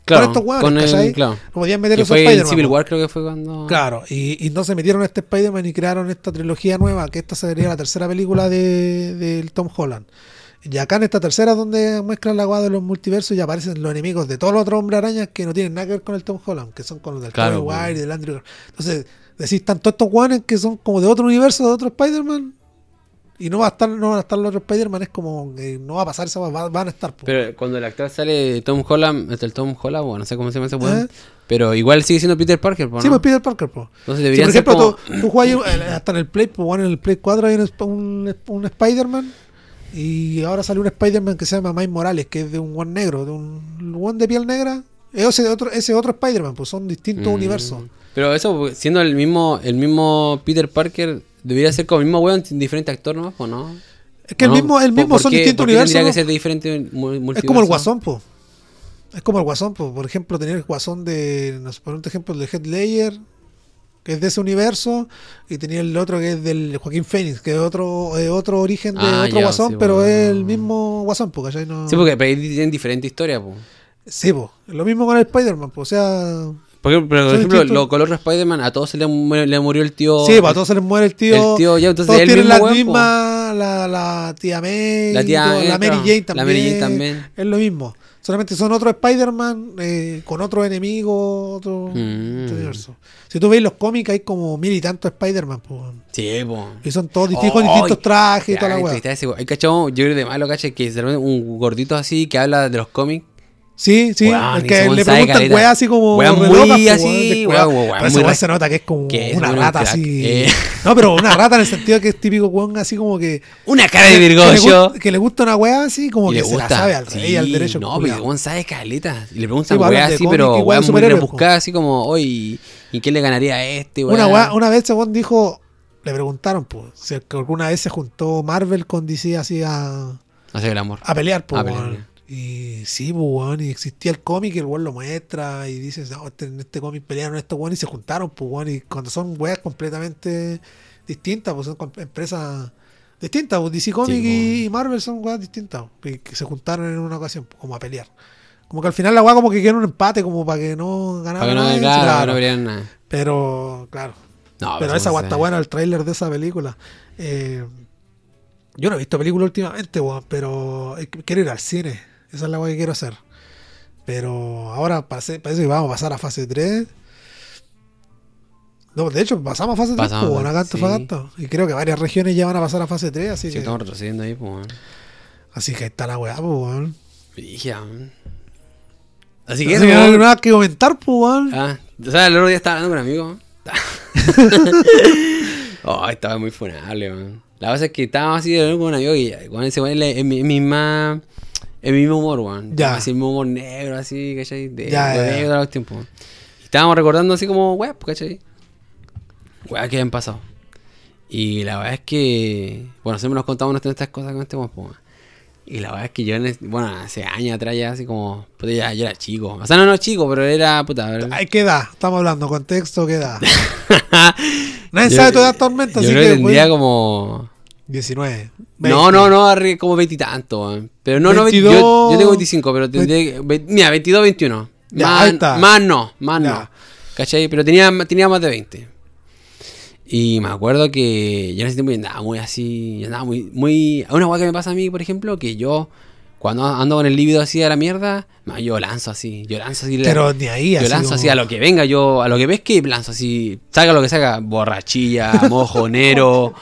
Claro, con estos con el- claro. No podían meter en Spider-Man. Civil. War, creo que fue cuando. Claro, y, y no se metieron a este Spider-Man y crearon esta trilogía nueva, que esta sería la tercera película de, del Tom Holland. Y acá en esta tercera donde muestran la guada de los multiversos y aparecen los enemigos de todos los otros hombres arañas que no tienen nada que ver con el Tom Holland, que son con los del Claro. Maguire y del Andrew. Entonces, decís, están todos estos guanes que son como de otro universo, de otro Spider-Man, y no va a estar, no van a estar los otros Spider-Man, es como que no va a pasar esa va- van a estar. po. Pero cuando el actor sale Tom Holland, es el Tom Holland, bueno, no sé cómo se llama ese weón. ¿Eh? Pero igual sigue siendo Peter Parker, po, ¿no? Sí, pues Peter Parker, po. Entonces Sí, deberían por ser ejemplo, como... tú, tú juegas eh, hasta en el Play, pues bueno, en el Play 4 hay un, un, un Spider-Man y ahora salió un Spider-Man que se llama Miles Morales, que es de un one negro, de un one de piel negra. Ese otro, ese otro Spider-Man, pues son distintos Mm. universos. Pero eso, siendo el mismo el mismo Peter Parker, debería ser como el mismo weón, diferente actor, ¿no? ¿O no? Es que el mismo, el ¿Por- mismo son qué- distintos universos. tendría ¿no? que ser de diferente Es como el Guasón, pues. Es como el Guasón, pues. Por ejemplo, tener el Guasón de, no sé, por un ejemplo, el de Head Layer, que es de ese universo, y tenía el otro que es del Joaquín Phoenix, que es otro, es otro origen de Ah, otro ya, Guasón, sí, pero bueno. es el mismo Guasón, pues, ¿cachai? No... Sí, porque pero ahí tienen diferente historia, po. Sí, pues. Lo mismo con el Spider-Man, pues. O sea. Por ejemplo, pero, por ejemplo los otros Spider-Man, a todos se le, le murió el tío. Sí, pues a todos se les muere el tío. El tío, ya, entonces todos tienen weón, mismas. La, la tía May. La tía y todo, May, la Mary. Jane también. La Mary Jane también. Es lo mismo. Solamente son otros Spider-Man eh, con otro enemigo, otro, Mm. otro universo. Si tú veis los cómics, hay como mil y tantos Spider-Man. Sí, po. Y son todos distintos, con Oh, distintos trajes y toda la weá. Hay cachado, yo creo de malo, caché, que le un gordito así que habla de los cómics. Sí, sí. El y que le preguntan weá así como. Re muy así, weá. Pero muy se nota que es como que una es rata así. Eh. No, pero una rata en el sentido que es típico weón así como que. Una cara de que gust- que le gusta una weá así como que le se gusta. la sabe al rey Sí, al derecho. No, pero weón sabe caleta. Y le Sí, preguntan pues, weá así, pero weá weá muy rebuscada, así como, oye, ¿y qué le ganaría a este, una, weá, una vez weón dijo, le preguntaron, pues, si es alguna vez se juntó Marvel con DC así a, Hace el amor. a pelear, pues, Y sí, pues, weón, y existía el cómic y el weón lo muestra y dices, no, este- en este cómic pelearon estos weón y se juntaron, pues, weón, y cuando son weas completamente distintas, pues son empresas distintas, pues DC Comics Sí, y Marvel son weas distintas, y que se juntaron en una ocasión, pues, como a pelear. Como que al final la wea como que en un empate, como para que no ganara Para que no, nadie, claro, claro. para que no nada. Pero, claro. No, Pero eso esa sé. está buena, el tráiler de esa película. Eh, yo no he visto película últimamente, weón, pero eh, quiero ir al cine. Esa es la weá que quiero hacer. Pero ahora parece, parece que vamos a pasar a fase 3. No, de hecho, pasamos a fase 3, Pasamos, pues, bueno, acá en sí. Y creo que varias regiones ya van a pasar a fase 3, así Sí, que, estamos retrocediendo ahí, pues, así que ahí está la weá, pues, weón. Así que Así eso, que nada que comentar, pues, weón. Ah, o sea, el otro día estaba hablando con un amigo. <laughs> oh, estaba muy funable, man. La cosa es que estábamos así hablando con un amigo y con ese weón es mi misma. El mismo humor, weón. Ya. Así el mismo humor negro, así, ¿cachai? De, Ya, de ya, negro a los tiempos. Y estábamos recordando así como, weá, ¿cachai? Weá que habían pasado. Y la verdad es que, bueno, siempre nos contamos nuestras cosas con este weón, weón. Y la verdad es que yo, bueno, hace años atrás ya, así como, puta, ya, yo era chico. O sea, no, no chico, pero era, puta, Ay, ¿qué edad? Estamos hablando, contexto, ¿qué edad? <laughs> Nadie Yo- sabe tu edad actualmente, Yo así creo que que. tendría pues, como. 19. No, 20. no, no, arri- como veintitantos. Pero no, no, 22. yo, yo tengo 25, pero tendría. ve- Mira, 22, 21. Ya, más, más no, más Ya. no. ¿Cachai? Pero tenía, tenía más de 20. Y me acuerdo que yo en ese tiempo andaba muy así. andaba muy. muy Una cosa que me pasa a mí, por ejemplo, que yo. Cuando ando con el líbido así a la mierda, no, yo lanzo así. Yo lanzo así. la- Pero ni ahí, yo así lanzo como- así a lo que venga, yo a lo que ves que lanzo así, saca lo que saca, borrachilla, <laughs> mojonero,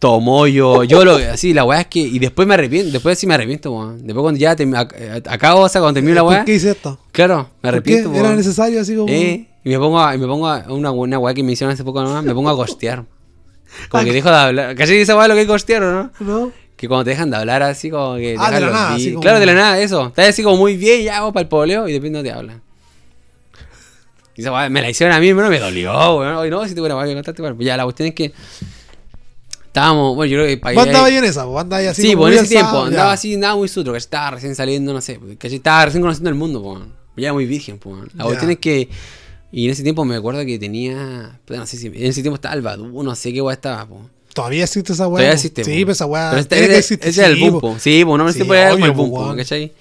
tomoyo, yo lo así, la weá es que, y después me arrepiento, después sí me arrepiento, weón. Después cuando ya te, ac- acabo, o sea, cuando termino la ¿Por weá, qué hice esto? claro, me ¿Por qué? arrepiento, ¿Era necesario así como.? Eh, y me pongo a, y me pongo a una, una weá que me hicieron hace poco nomás, me pongo a costear. <laughs> Como que dejo de hablar. ¿Cachai esa weá lo que es costear no? ¿No? Que cuando te dejan de hablar así como que... Ah, de la nada, así como- Claro, de la nada, eso. Estás así como muy bien, ya vamos para el poleo y después no te hablan. Y esa weá me la hicieron a mí, pero me dolió, weón. No, si te weá que contaste, bueno, pues ya la cuestión es que... Estábamos, bueno, yo creo que... pa- ¿Vos andabas ahí en esa? ¿Vos andabas ahí así sí, como pues ese tiempo andaba así, andaba muy sutro, que estaba recién saliendo, no sé, que estaba recién conociendo el mundo, pues. Ya muy virgen, pues. La cuestión es que. Y en ese tiempo me acuerdo que tenía. No sé si. En ese tiempo estaba el Badu, no sé qué weá estaba, pues. Todavía existe esa weá. Todavía po? existe, Sí, po. pues esa weá. Pero este- tiene que ese, existir, ese es el sí, boom, po. po. Sí, pues no me Sí, como obvio, el po, po, weón. ¿cachai?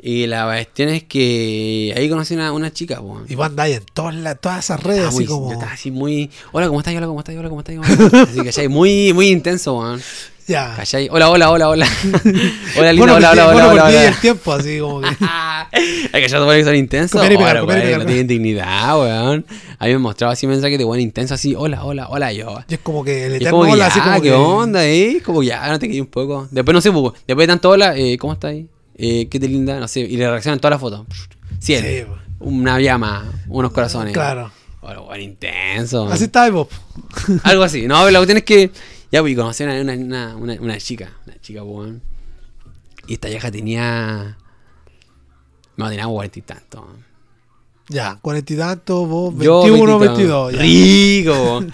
Y la cuestión es que ahí conocí una, una chica, pues. Y vos andáis en todas, las- todas esas redes, Ah, así muy- como. Yo estaba así muy. Hola, ¿cómo estás? Hola, ¿cómo estás? Hola, ¿cómo estás? ¿Cómo estás? <laughs> Así, ¿cachai? Muy, muy intenso, weón. Ya. ¿Cachai? Hola, hola, hola, hola. <laughs> hola, linda, Bueno, hola, hola, bueno, hola, hola, el tiempo, así como que. <laughs> es que yo te que son intensos. Comer y pegar, Ahora, comer y weón, pegar. no tienen dignidad, weón. A mí me mostraba así mensajes de buena intenso, así, hola, hola, hola, yo. Y es como que el eterno hola, así como ¿qué que. onda, eh? Como ya, no te quedé un poco. Después no sé, pues, después de tanto hola, eh, ¿cómo estás ahí? Eh, ¿Qué te linda? No sé, y le reaccionan todas las fotos. Cien. Sí, po. Una llama, unos corazones. Claro. Hola, weón, intenso. Así está, vos. Algo así. No, la cuestión es que. Ya, pues, y conocí a una, una, una, una chica. Una chica, pues, weón. Y esta vieja tenía. No, tenía cuarenta y tanto. Ya, cuarenta y tantos, vos, Yo, 21, 22. 22. ya. Rico.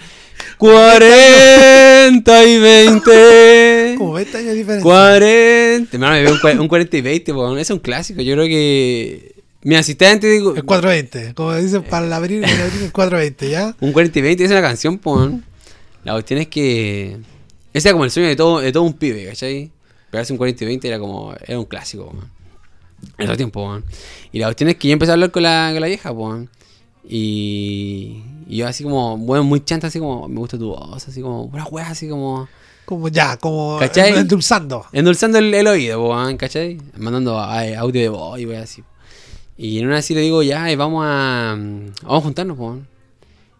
40 <laughs> y 20. Como 20 años de diferencia. 40. Hermano, me veo un, un 40 y 20, weón. Ese es un clásico. Yo creo que. Mi asistente, digo. El 420. Como dicen para el abrir, el abrir el 420, ¿ya? Un 40 y 20 es una canción, po. La cuestión es que. Ese era como el sueño de todo, de todo un pibe, ¿cachai? Pegarse un 40 y 20 era como. Era un clásico, weón. En ese tiempo, weón. Y la cuestión es que yo empecé a hablar con la, con la vieja, weón. Y. Y yo así como, bueno, muy chanta, así como, me gusta tu voz, así como, una weá, así como. Como ya, como ¿Cachai? endulzando. Endulzando el, el oído, po, ¿cachai? Mandando eh, audio de voz y weá así. Y en una así le digo, ya, vamos a. Vamos a juntarnos, po.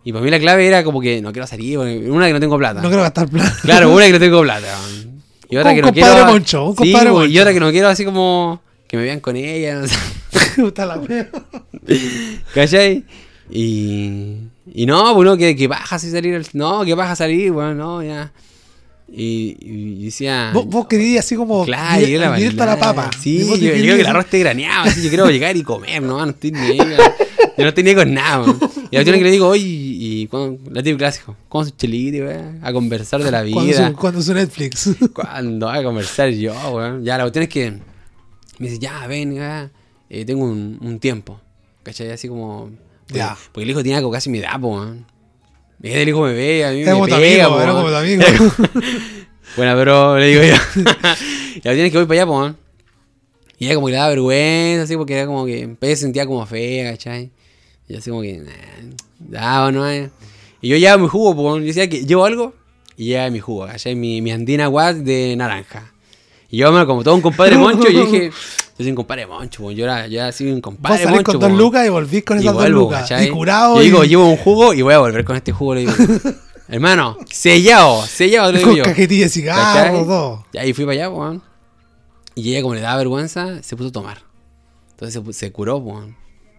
Y para mí la clave era como que no quiero salir, una que no tengo plata. No quiero gastar plata. Claro, una que no tengo plata. <laughs> Y otra Un que no compadre quiero. Moncho, un Sí, compadre Y Moncho. otra que no quiero así como. Que me vean con ella, no sé. <laughs> Puta la wea. <laughs> ¿Cachai? Y. Y no, pues no, que, que baja así salir. el- No, que baja salir, bueno, no, ya. Y, y decía. Vos, vos querías así como Claro, yo la la papa. Sí, Y yo, yo creo que el arroz esté graneado, así yo quiero llegar y comer, no, no estoy ni ahí. Yo no ahí con nada, weón. Y la cuestión es que le digo, oye, y cuando, la clásico, ¿cómo su chelito, weón? A conversar de la <laughs> Cuando vida. su, cuando su Netflix. ¿Cuándo voy a conversar yo, weón? Ya, la cuestión es que Me dice, ya, ven, ya, eh, tengo un, un tiempo. ¿Cachai? Así como. Porque, Ya. porque el hijo tenía como casi mi edad, po, weón. Y el hijo me ve, a mí Era me pega, amigo, po, era como tu amigo. <laughs> Bueno, pero le digo yo. y <laughs> la tienes que voy para allá, po, weón. Y ella como que le daba vergüenza, así, porque era como que. Se sentía como fea, ¿cachai? Y yo así como que. Nah, bueno, eh. Y yo llevaba mi jugo, po, weón. Yo decía que llevo algo. Y llevaba mi jugo, ¿cachai? Mi, mi andina guad de naranja. Y yo, bueno, como todo un compadre moncho, yo dije. <laughs> Yo soy un compadre moncho, po. Yo era, yo era así un Vos compadre salís moncho. con po, dos lucas y volvís con Y esas dos vuelvo, lucas. ¿cachai? Y curado. Yo digo, y llevo un jugo y voy a volver con este jugo, le digo. <laughs> Hermano, sellado, sellado, le digo con yo. cajetilla de cigarros, ¿Cachai? todo. Y ahí fui para allá, weón. Y ella, como le daba vergüenza, se puso a tomar. Entonces se, curó, weón.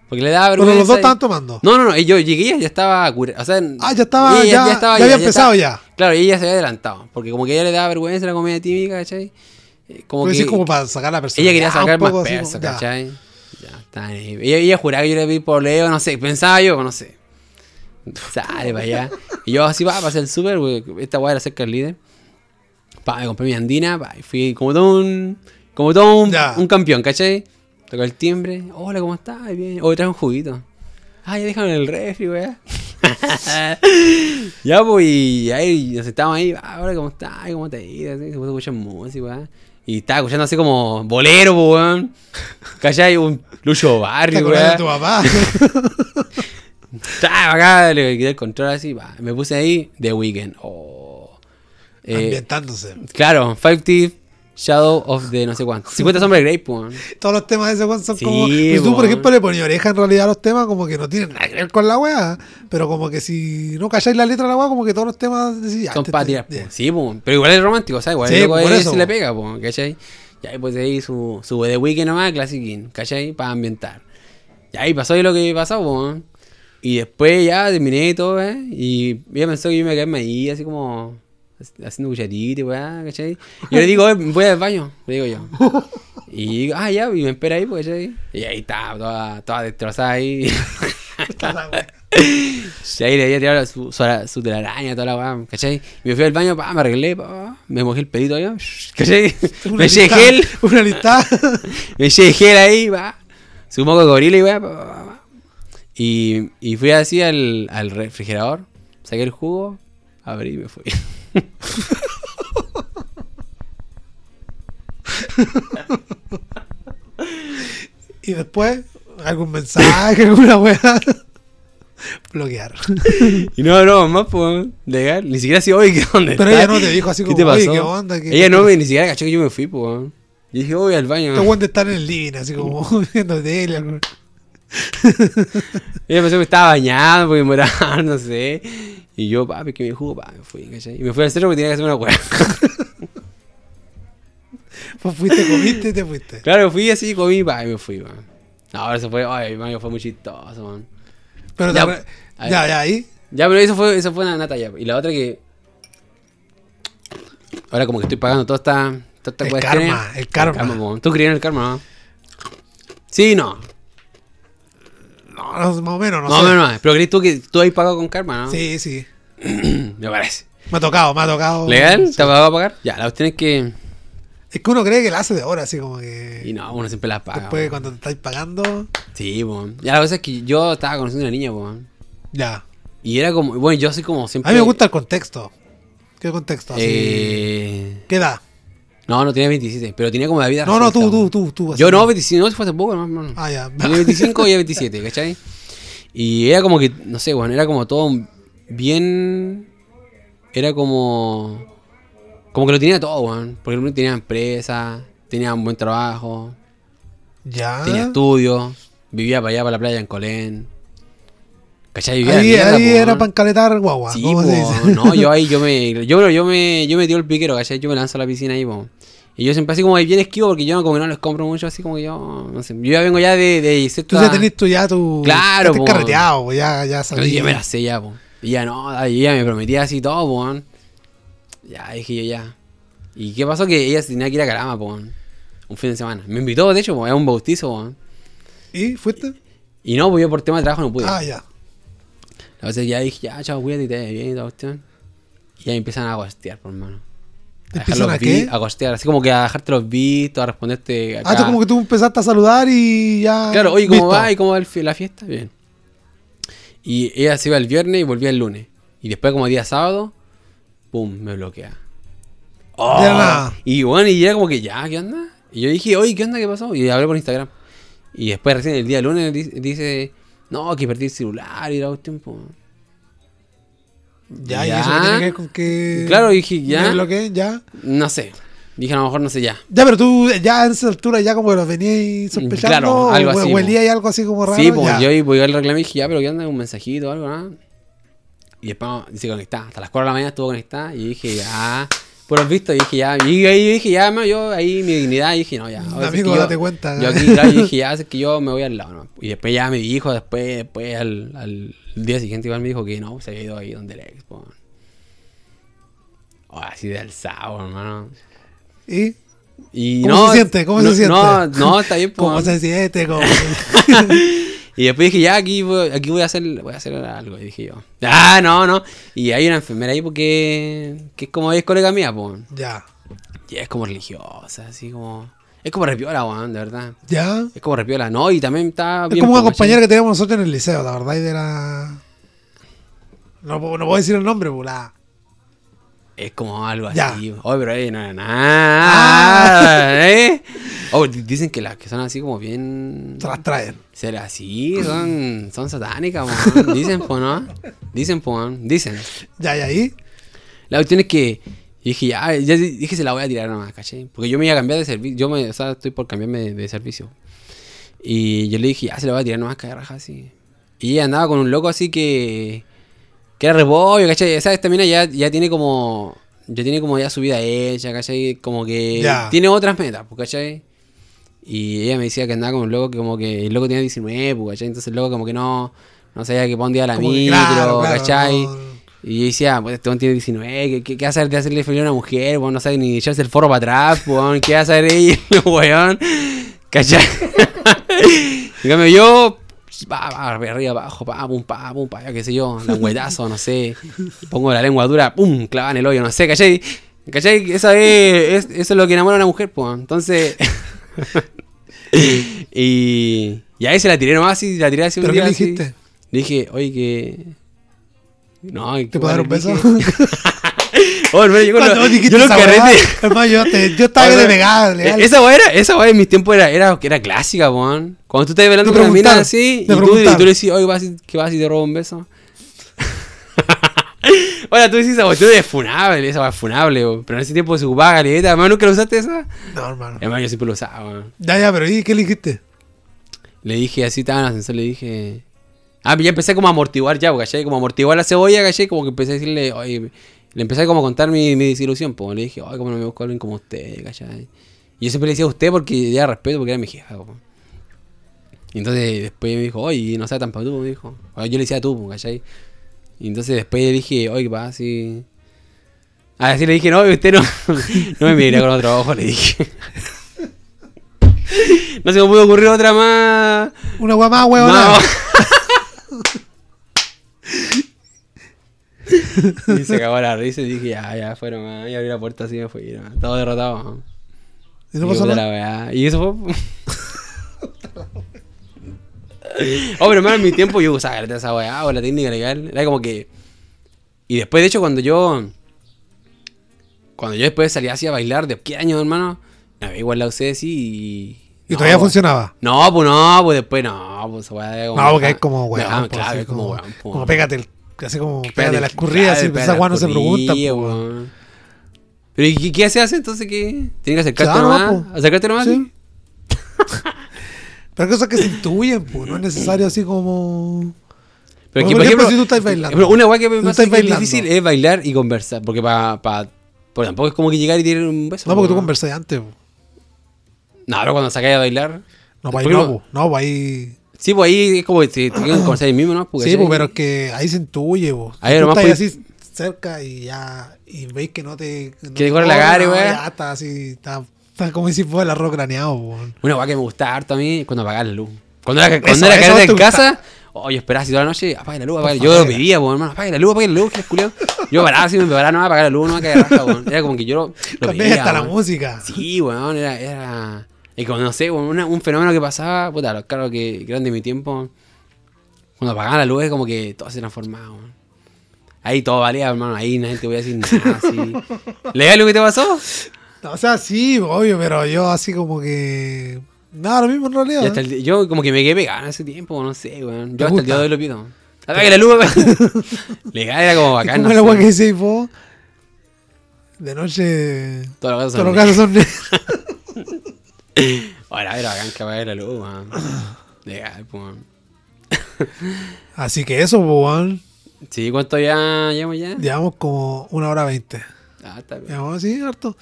Porque le daba vergüenza. Pero los dos estaban tomando. No, no, no. y Yo llegué y ya estaba curada. O sea, Ah, ya estaba, y ya, ya había empezado estaba- ya. Claro, y ella se había adelantado. Porque como que ella le daba vergüenza la comida típica, ¿cachai? Eh, Como Como que como para sacar la persona. ella quería Ya, sacar más peso, ya. ¿cachai? Ya, está ahí. Ella, ella juraba que yo le pedí por Leo, no sé. Pensaba yo, no sé. Sale para allá. Y yo así, va, pasé el súper. Esta weá era cerca del líder. Pa, me compré mi andina, pa, y fui como todo un. Como todo un, Ya. un campeón, ¿cachai? Tocó el timbre. Hola, ¿cómo estás? Bien. Hoy trae un juguito. Ah, ya déjame en el refri, weá. <laughs> ya, pues, y ahí nos sentamos ahí. Ah, hola, ¿cómo estás? ¿Cómo te ha ido? Se puso a escuchar música, weá. Y estaba escuchando así como bolero, pues, weón. ¿Cachai? Un Lucho ¿Te Barrio, de tu papá? <laughs> Estaba acá, le quité el control así, va. Me puse ahí The Weeknd. Oh. Eh, Ambientándose. claro, Five Teeth, Shadow of the no sé cuánto. <laughs> 50 sombras de Grey, pues. Todos los temas de ese weón son Sí, como. Pues tú, por ejemplo, le ponías oreja en realidad a los temas, como que no tienen nada que ver con la weá. Pero como que si no calláis la letra de la weá, como que todos los temas Son este- este- tirar, ya. po. Sí, po. Pero igual es romántico, ¿sabes? Igual Sí, loco por eso, se le pega, po, ¿cachai? Y ahí pues ahí su, su The Weeknd nomás, Classic ¿cachai? Para ambientar. Y ahí pasó ahí lo que pasó, po. Y después ya terminé y todo, ¿eh? Y ella pensó que yo me iba a quedarme ahí, así como haciendo cucharita y weá, ¿cachai? Y yo le digo, "Oye, voy al baño, le digo yo. Y digo, ah, ya, y me espera ahí, pues, ¿cachai? Y ahí está, toda, toda destrozada ahí. Y ahí le había tirado su, su, su telaraña, toda la weá, ¿cachai? Y me fui al baño, pa, me arreglé, pa, me mojé el pelito yo, ¿cachai? Una me eché gel, Una lista. <laughs> me eché gel ahí, pa, su moco de gorila y weá, pa, pa, pa. Y, y fui así al, al refrigerador, saqué el jugo, abrí y me fui. Y después, algún mensaje, <laughs> alguna weá. Bloquear. Y no, no, más, pues, legal, ni siquiera así, oye, ¿qué dónde Pero estás? ella no te dijo así ¿Qué como, te oye, pasó? ¿qué onda? ¿Qué- ella no me, ni siquiera cachó que yo me fui, pues. Yo dije, voy al baño. Weón de estar en el living, así como <laughs> viendo tele. <laughs> Ella pensó que estaba bañado porque moraba, <laughs> no sé. Y yo, papi, que me jugo, papi, me fui, ¿cachai? Y me fui al centro porque tenía que hacer una hueá. <laughs> Pues fuiste, comiste y te fuiste. claro, fui así, comí, papi, y me fui, man. No, ahora eso fue, ay, mi baño fue muy chistoso, man. Pero Ya, te ya, ya, ahí. Ya, pero eso fue, eso fue una nata ya. Y la otra que. Ahora como que estoy pagando toda esta. Toda esta El karma, el karma. po. ¿Tú creías en el karma, no? Sí, no. No, no, más o menos, no No, sé. no, no. Pero crees tú que tú has pagado con karma, ¿no? Sí, sí. <clears throat> Me parece. Me ha tocado, me ha tocado. ¿Legal? Sí. ¿Te pagado a pagar? Ya, la cuestión es que. Es que uno cree que la hace de hora, así como que. Y no, uno siempre las paga. después, cuando te estáis pagando, Sí, po. Ya la cosa es que yo estaba conociendo a una niña, po. ya. Y era como. Bueno, yo soy como siempre. A mí me gusta el contexto. ¿Qué contexto? Así, Eh... ¿Qué edad? No, no tenía 27, pero tenía como la vida. No, no, tú, tú, tú, tú. Yo no, 25, no, si fue hace poco, hermano. hermano. Ah, ya. Tenía 25 y ella 27, ¿cachai? Y era como que, no sé, bueno, era como todo bien. Era como. Como que lo tenía todo, weón. Porque el tenía empresa, tenía un buen trabajo, Ya. tenía estudios, vivía para allá, para la playa en Colén. ¿Cachai? Vivía Ahí, mierda, ahí po, era para encaletar guagua. Sí, ¿cómo po, no, yo <laughs> ahí, yo me, yo, yo me, yo me tiro el piquero, ¿cachai? Yo me lanzo a la piscina ahí, po. Y yo siempre así como bien esquivo porque yo como que no les compro mucho, así como que yo, no sé, yo ya vengo ya de, de Tú ya tenés tú ya tu. Claro, ya po. carreteado, ya, ya Pero sabías. yo me la sé ya, po. Y ya no, y ella me prometía así todo, po. Ya, dije yo ya. ¿Y qué pasó? Que ella tenía que ir a Calama, po. Un fin de semana. Me invitó, de hecho, po, a un bautizo, po. ¿Y fuiste? Y no, pues yo por tema de trabajo no pude. Ah, ya. Entonces ya dije, ya, chao, cuídate y te bien y toda cuestión. Y ya me empiezan a guastear, por hermano. A ¿Empiezan a qué? a gostear, así como que a dejarte los vistos, a responderte acá. Ah, tú como que tú empezaste a saludar y ya. Claro, oye, ¿cómo va? ¿Y cómo va la fiesta? Bien. Y ella se iba el viernes y volvía el lunes. Y después, como día sábado, pum, me bloquea. Oh. Y bueno, y era como que, ya, ¿qué onda? Y yo dije, oye, ¿qué onda? ¿Qué pasó? Y hablé por Instagram. Y después, recién el día lunes, di- dice, no, que perdí el celular y la cuestión. Ya, y Ya. eso que tiene que ver con que. Claro, dije, ya. me bloqueé, ya. No sé. Dije, a lo mejor no sé ya. Ya, pero tú ya a esa altura ya como que los venías sospechando. Claro, algo o así, Huelía y algo así como raro. Sí, pues ya. yo voy al reclamo y dije, ya, pero ¿qué onda? Un mensajito o algo, ¿no? Y después dice conectada. Hasta las 4 de la mañana estuvo conectada y dije, ya, por los vistos, y dije, ya, y ahí dije, ya, ma, yo ahí mi dignidad, y dije, no, ya. ahora Amigo, que yo- date cuenta. Yo aquí, claro, dije, ya, es que yo me voy al lado, ¿no? Y después ya me dijo, después, después al, al día siguiente igual me dijo que no, se había ido ahí donde el ex, po. Oh, así de alzado, hermano. ¿Y Y ¿Cómo no, se siente? ¿Cómo no, se siente? No, no, está bien, cómo pues. se siente? ¿Cómo- <laughs> Y después dije, ya, aquí voy, aquí voy a hacer voy a hacer algo. Y dije yo, ah, no, no. Y hay una enfermera ahí porque que es como es colega mía, pues. ya. Y es como religiosa, así como. Es como repiola, weón, de verdad. Ya. Es como repiola, ¿no? Y también está Es bien. como una compañera que teníamos nosotros en el liceo, la verdad, y de la. No, puedo- no puedo decir el nombre, pues la. Es como algo Ya. así. Oye, pero ahí no era nada. ¿Eh? Oh, di- dicen que las que son así como bien. Se las traen. Será así, son, son satánicas, weón. Dicen, pues, ¿no? Dicen, pues. Dicen. Ya, y ahí. La cuestión es que dije, ya, ya dije, se la voy a tirar nomás, ¿cachai? Porque yo me iba a cambiar de servicio, yo me, o sea, estoy por cambiarme de, de servicio. Y yo le dije, ya, se la voy a tirar nomás, cae raja así. Y ella andaba con un loco así que, que era rebollo, ¿cachai? ¿Sabes? Esta mina ya, ya tiene como, ya tiene como ya su vida hecha, ¿cachai? Como que Ya. tiene otras metas, pues, ¿cachai? Y ella me decía que andaba con un loco que como que el loco tenía 19, pues, ¿cachai? Entonces el loco como que no, no sabía que para un día la Como que, micro, claro, claro, ¿cachai? no- Y yo decía, pues este tiene 19, ¿qué, qué, qué va a saber de hacerle feliz a una mujer? Weón, no sabe ni echarse el forro para atrás, weón, ¿qué va a saber ella, <laughs> weón? ¿Cachai? <laughs> en cambio yo, pa, pa, arriba, abajo, pa, pum, pa, pum, pa, ya qué sé yo, languetazo, no sé, pongo la lengua dura, pum, clava en el hoyo, no sé, ¿cachai? ¿Cachai? Esa es, es- eso es lo que enamora a una mujer, pues, entonces... <laughs> y, y ahí se la tiré nomás así, la tiré así un ¿Pero qué día le dijiste? Dije, oye, que... No, ¿Te puedo dar un beso? Oh, hermano, yo, Cuando dijiste yo los carretes. Hermano, yo, te, yo estaba te pegaba, legal. Esa weá era, esa weá en mis tiempos era, era, era clásica, weón. Cuando tú estás bailando Te con una mina así, y tú, y tú le decís, oye, vas y- ¿qué vas y te robo un beso? <laughs> Hola, tú decís esa cuestión es funable, esa weá es funable, weón. Pero en ese tiempo se ocupaba caleta, hermano, ¿nunca lo usaste esa? No, hermano. Hermano, yo siempre lo usaba, weón. Ya, ya, pero ¿y qué le dijiste? Le dije así, estaba en el ascensor, le dije. Ah, ya empecé como a amortiguar ya, ¿cachai? Como a amortiguar la cebolla, ¿cachai? Como que empecé a decirle, oye, le empecé como a contar mi, mi desilusión, pues. Le dije, ay, cómo no me busco a alguien como usted, ¿cachai? Y yo siempre le decía a usted porque ya respeto, porque era mi jefa, po. Y entonces después me dijo, oye, no sea tan patudo, me dijo. O yo le decía tú, po, ¿cachai? Y entonces después le dije, oye, ¿qué pasa? Si... Ah, así le dije, no, usted no, <laughs> no me miraría con otro ojo, le dije. <laughs> no se me pudo ocurrir otra más. Una más, weón. No. <laughs> <laughs> y se cagó la risa y dije, ya, ya, fueron, ah, y abrí la puerta así y me fui, todo derrotado. ¿Y no Y pasó nada? la. Y eso fue. oh, pero hermano, en mi tiempo yo usaba esa weá, o la técnica legal. Era como que. Y después, de hecho, cuando yo. Cuando yo después salía así a bailar, ¿de qué año, hermano? No, igual la usé así y. ¿Y No, todavía funcionaba? No, pues no, pues después no, pues weá. No, porque es como weón. Pues, claro, es como weón. pues. Como pégate el. Así como pégate Pégate, la escurrida, así, claro, esa weá no se pregunta. po. Pero ¿y qué, se hace entonces? ¿Qué? ¿Tienes que acercarte nomás? po. ¿Acercarte nomás? Sí. Pero cosas que se intuyen, pues. No es necesario así como. Pero que, por ejemplo, ejemplo, si tú estás bailando. Pero una weá que me Tú pasa que es difícil es bailar y conversar. Porque para. Pa, porque tampoco es como que llegar y tirar un beso. No, porque tú po. conversás antes, po. No, pero cuando sacáis a bailar. No, pues ¿Por ahí no. No, pues ahí. Sí, pues ahí es como que te quieren conversar el mismo, ¿no? Porque Sí, pues, pero es que ahí se intuye, po. Ahí nomás estás puedes- así cerca y ya. Y veis que no te. no Que te corre la no, weón. Ya está así. Está, está como si fuera el arroz craneado, weón. Una weá que me gusta harto a mí es cuando apagar la luz. Cuando era, cuando era te en casa, oh, yo esperaba así toda la noche, apague la luz, apague. Por Yo lo pedía, pues, hermano, apague la luz, apague la luz, que es culiao. Yo paraba así, me preparaba no a apagar la luz, no a caer raja, weón. Era como que yo lo, <laughs> lo veía, hasta la música. Sí, weón, era, era... Y como, no sé, una- un fenómeno que pasaba, puta, los carros que, que eran de mi tiempo, cuando apagaban la luz, es como que todo se transformaba, weón. Ahí todo valía, hermano, ahí nadie te voy a decir nada, así. <laughs> ¿Legal lo que te pasó? No, o sea, sí, obvio, pero yo así como que. Nada, lo mismo en realidad. Hasta el di- yo como que me quedé pegado en ese tiempo, no sé, weón. ¿Te Yo hasta el día de hoy lo pido. Apague la luz. <laughs> Legal, era como bacán, no sé. que decís vos. De noche. Todos los Todos son los casos son negros. <laughs> Ahora era bacán que apague la luz, weón. <clears throat> Legal, pues. <laughs> Así que eso, pues. Sí, ¿cuánto ya llevamos ya? Llevamos como una hora veinte. Ah, está bien. Llevamos así, harto.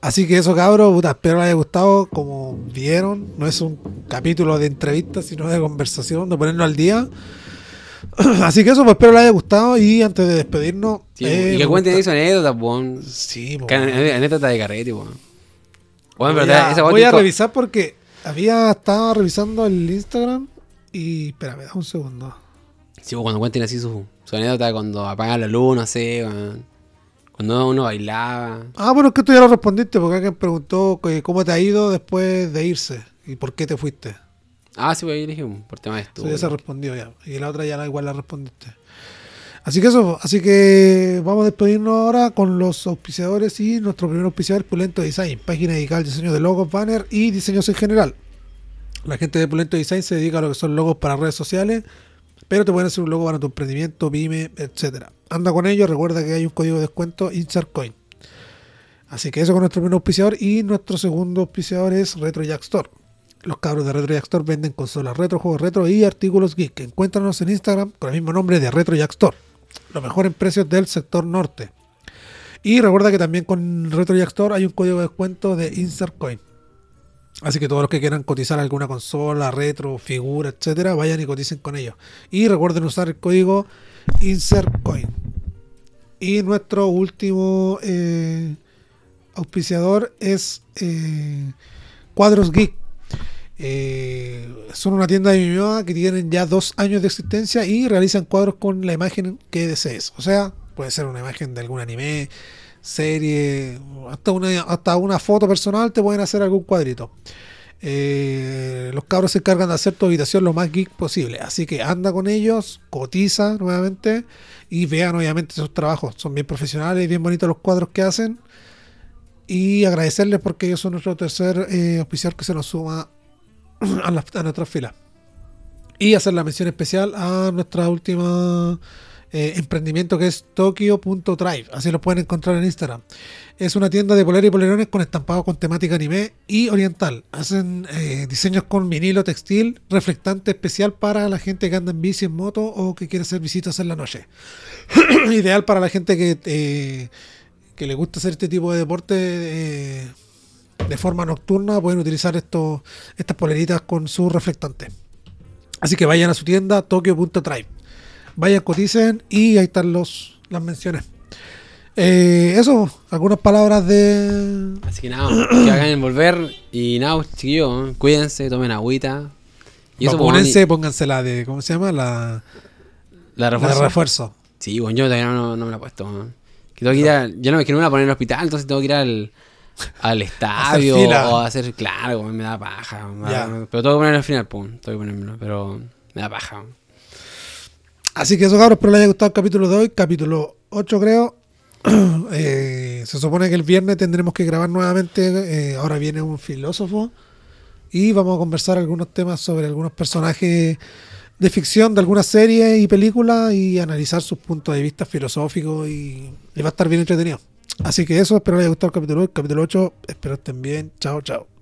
Así que eso, cabros, puta, espero les haya gustado. Como vieron, no es un capítulo de entrevista, sino de conversación, de ponernos al día. <clears throat> Así que eso, pues espero les haya gustado. Y antes de despedirnos. Sí, eh, y que cuenten eso anécdotas, weón. Sí, pues, Anécdotas de carrete, weón. Voy, verdad, a, voy revisar porque había estado revisando el Instagram y espérame, da un segundo. Sí, pues, cuando cuenten así su, su anécdota cuando apagan la luz, no sé. Cuando uno bailaba. Ah, bueno, es que tú ya lo respondiste porque alguien preguntó que cómo te ha ido después de irse y por qué te fuiste. Ah, sí, pues ahí dije, por tema de estudio. ya se respondió ya. Y la otra ya la, igual la respondiste. Así que eso, así que vamos a despedirnos ahora con los auspiciadores y nuestro primer auspiciador, Pulento Design, página dedicada al diseño de logos, banner y diseños en general. La gente de Pulento Design se dedica a lo que son logos para redes sociales, pero te pueden hacer un logo para tu emprendimiento, pyme, etcétera. Anda con ellos, recuerda que hay un código de descuento InsertCoin. Así que eso con nuestro primer auspiciador y nuestro segundo auspiciador es Retro Jack Store. Los cabros de Retro Jack Store venden consolas retro, juegos retro y artículos geek. Encuéntranos en Instagram con el mismo nombre de Retro Jack Store. Lo mejor en precios del sector norte. Y recuerda que también con Retro Jack Store hay un código de descuento de Insert Coin. Así que todos los que quieran cotizar alguna consola, retro, figura, etcétera, vayan y coticen con ellos. Y recuerden usar el código Insert Coin. Y nuestro último eh, auspiciador es eh, Cuadros Geek. Eh, son una tienda de Ñuñoa que tienen ya dos años de existencia y realizan cuadros con la imagen que desees. O sea, puede ser una imagen de algún anime, serie, hasta una, hasta una foto personal te pueden hacer algún cuadrito. Eh, los cabros se encargan de hacer tu habitación lo más geek posible. Así que anda con ellos, cotiza nuevamente y vean obviamente sus trabajos. Son bien profesionales bien bonitos los cuadros que hacen. Y agradecerles porque ellos son nuestro tercer eh, auspiciador que se nos suma a, la- a nuestras filas. Y hacer la mención especial a nuestra última eh, emprendimiento que es Tokyo.drive. Así lo pueden encontrar en Instagram. Es una tienda de poleras y polerones con estampado con temática anime y oriental. Hacen eh, diseños con vinilo textil, reflectante especial para la gente que anda en bici, en moto o que quiere hacer visitas en la noche. <clears throat> Ideal para la gente que, eh, que le gusta hacer este tipo de deporte eh, de forma nocturna. Pueden utilizar estos, estas poleritas con su reflectante. Así que vayan a su tienda Tokyo.drive. Vayan, coticen y ahí están los, las menciones. Eh, eso, algunas palabras de. Así que nada, que hagan el volver. Y nada, pues, chiquillos, ¿eh? cuídense, tomen agüita. Y eso, pues, Vacúnense, pónganse la de. ¿Cómo se llama? La, la la refuerzo. de refuerzo. Sí, bueno, yo todavía no, no me la he puesto. ¿no? Que tengo que ir a, yo no me quiero me la poner en el hospital, entonces tengo que ir al, al estadio o a hacer, claro, me da paja. me da- Ya. pero tengo que ponerlo al final, pum, tengo que ponérmelo, pero me da paja. Así que eso, cabros, espero les haya gustado el capítulo de hoy, capítulo 8, creo. <clears throat> Eh, se supone que el viernes tendremos que grabar nuevamente. eh, ahora viene un filósofo y vamos a conversar algunos temas sobre algunos personajes de ficción de algunas series y películas y analizar sus puntos de vista filosóficos y, y va a estar bien entretenido. Así que eso, espero les haya gustado el capítulo, el capítulo 8. Espero estén bien. Chao, chao.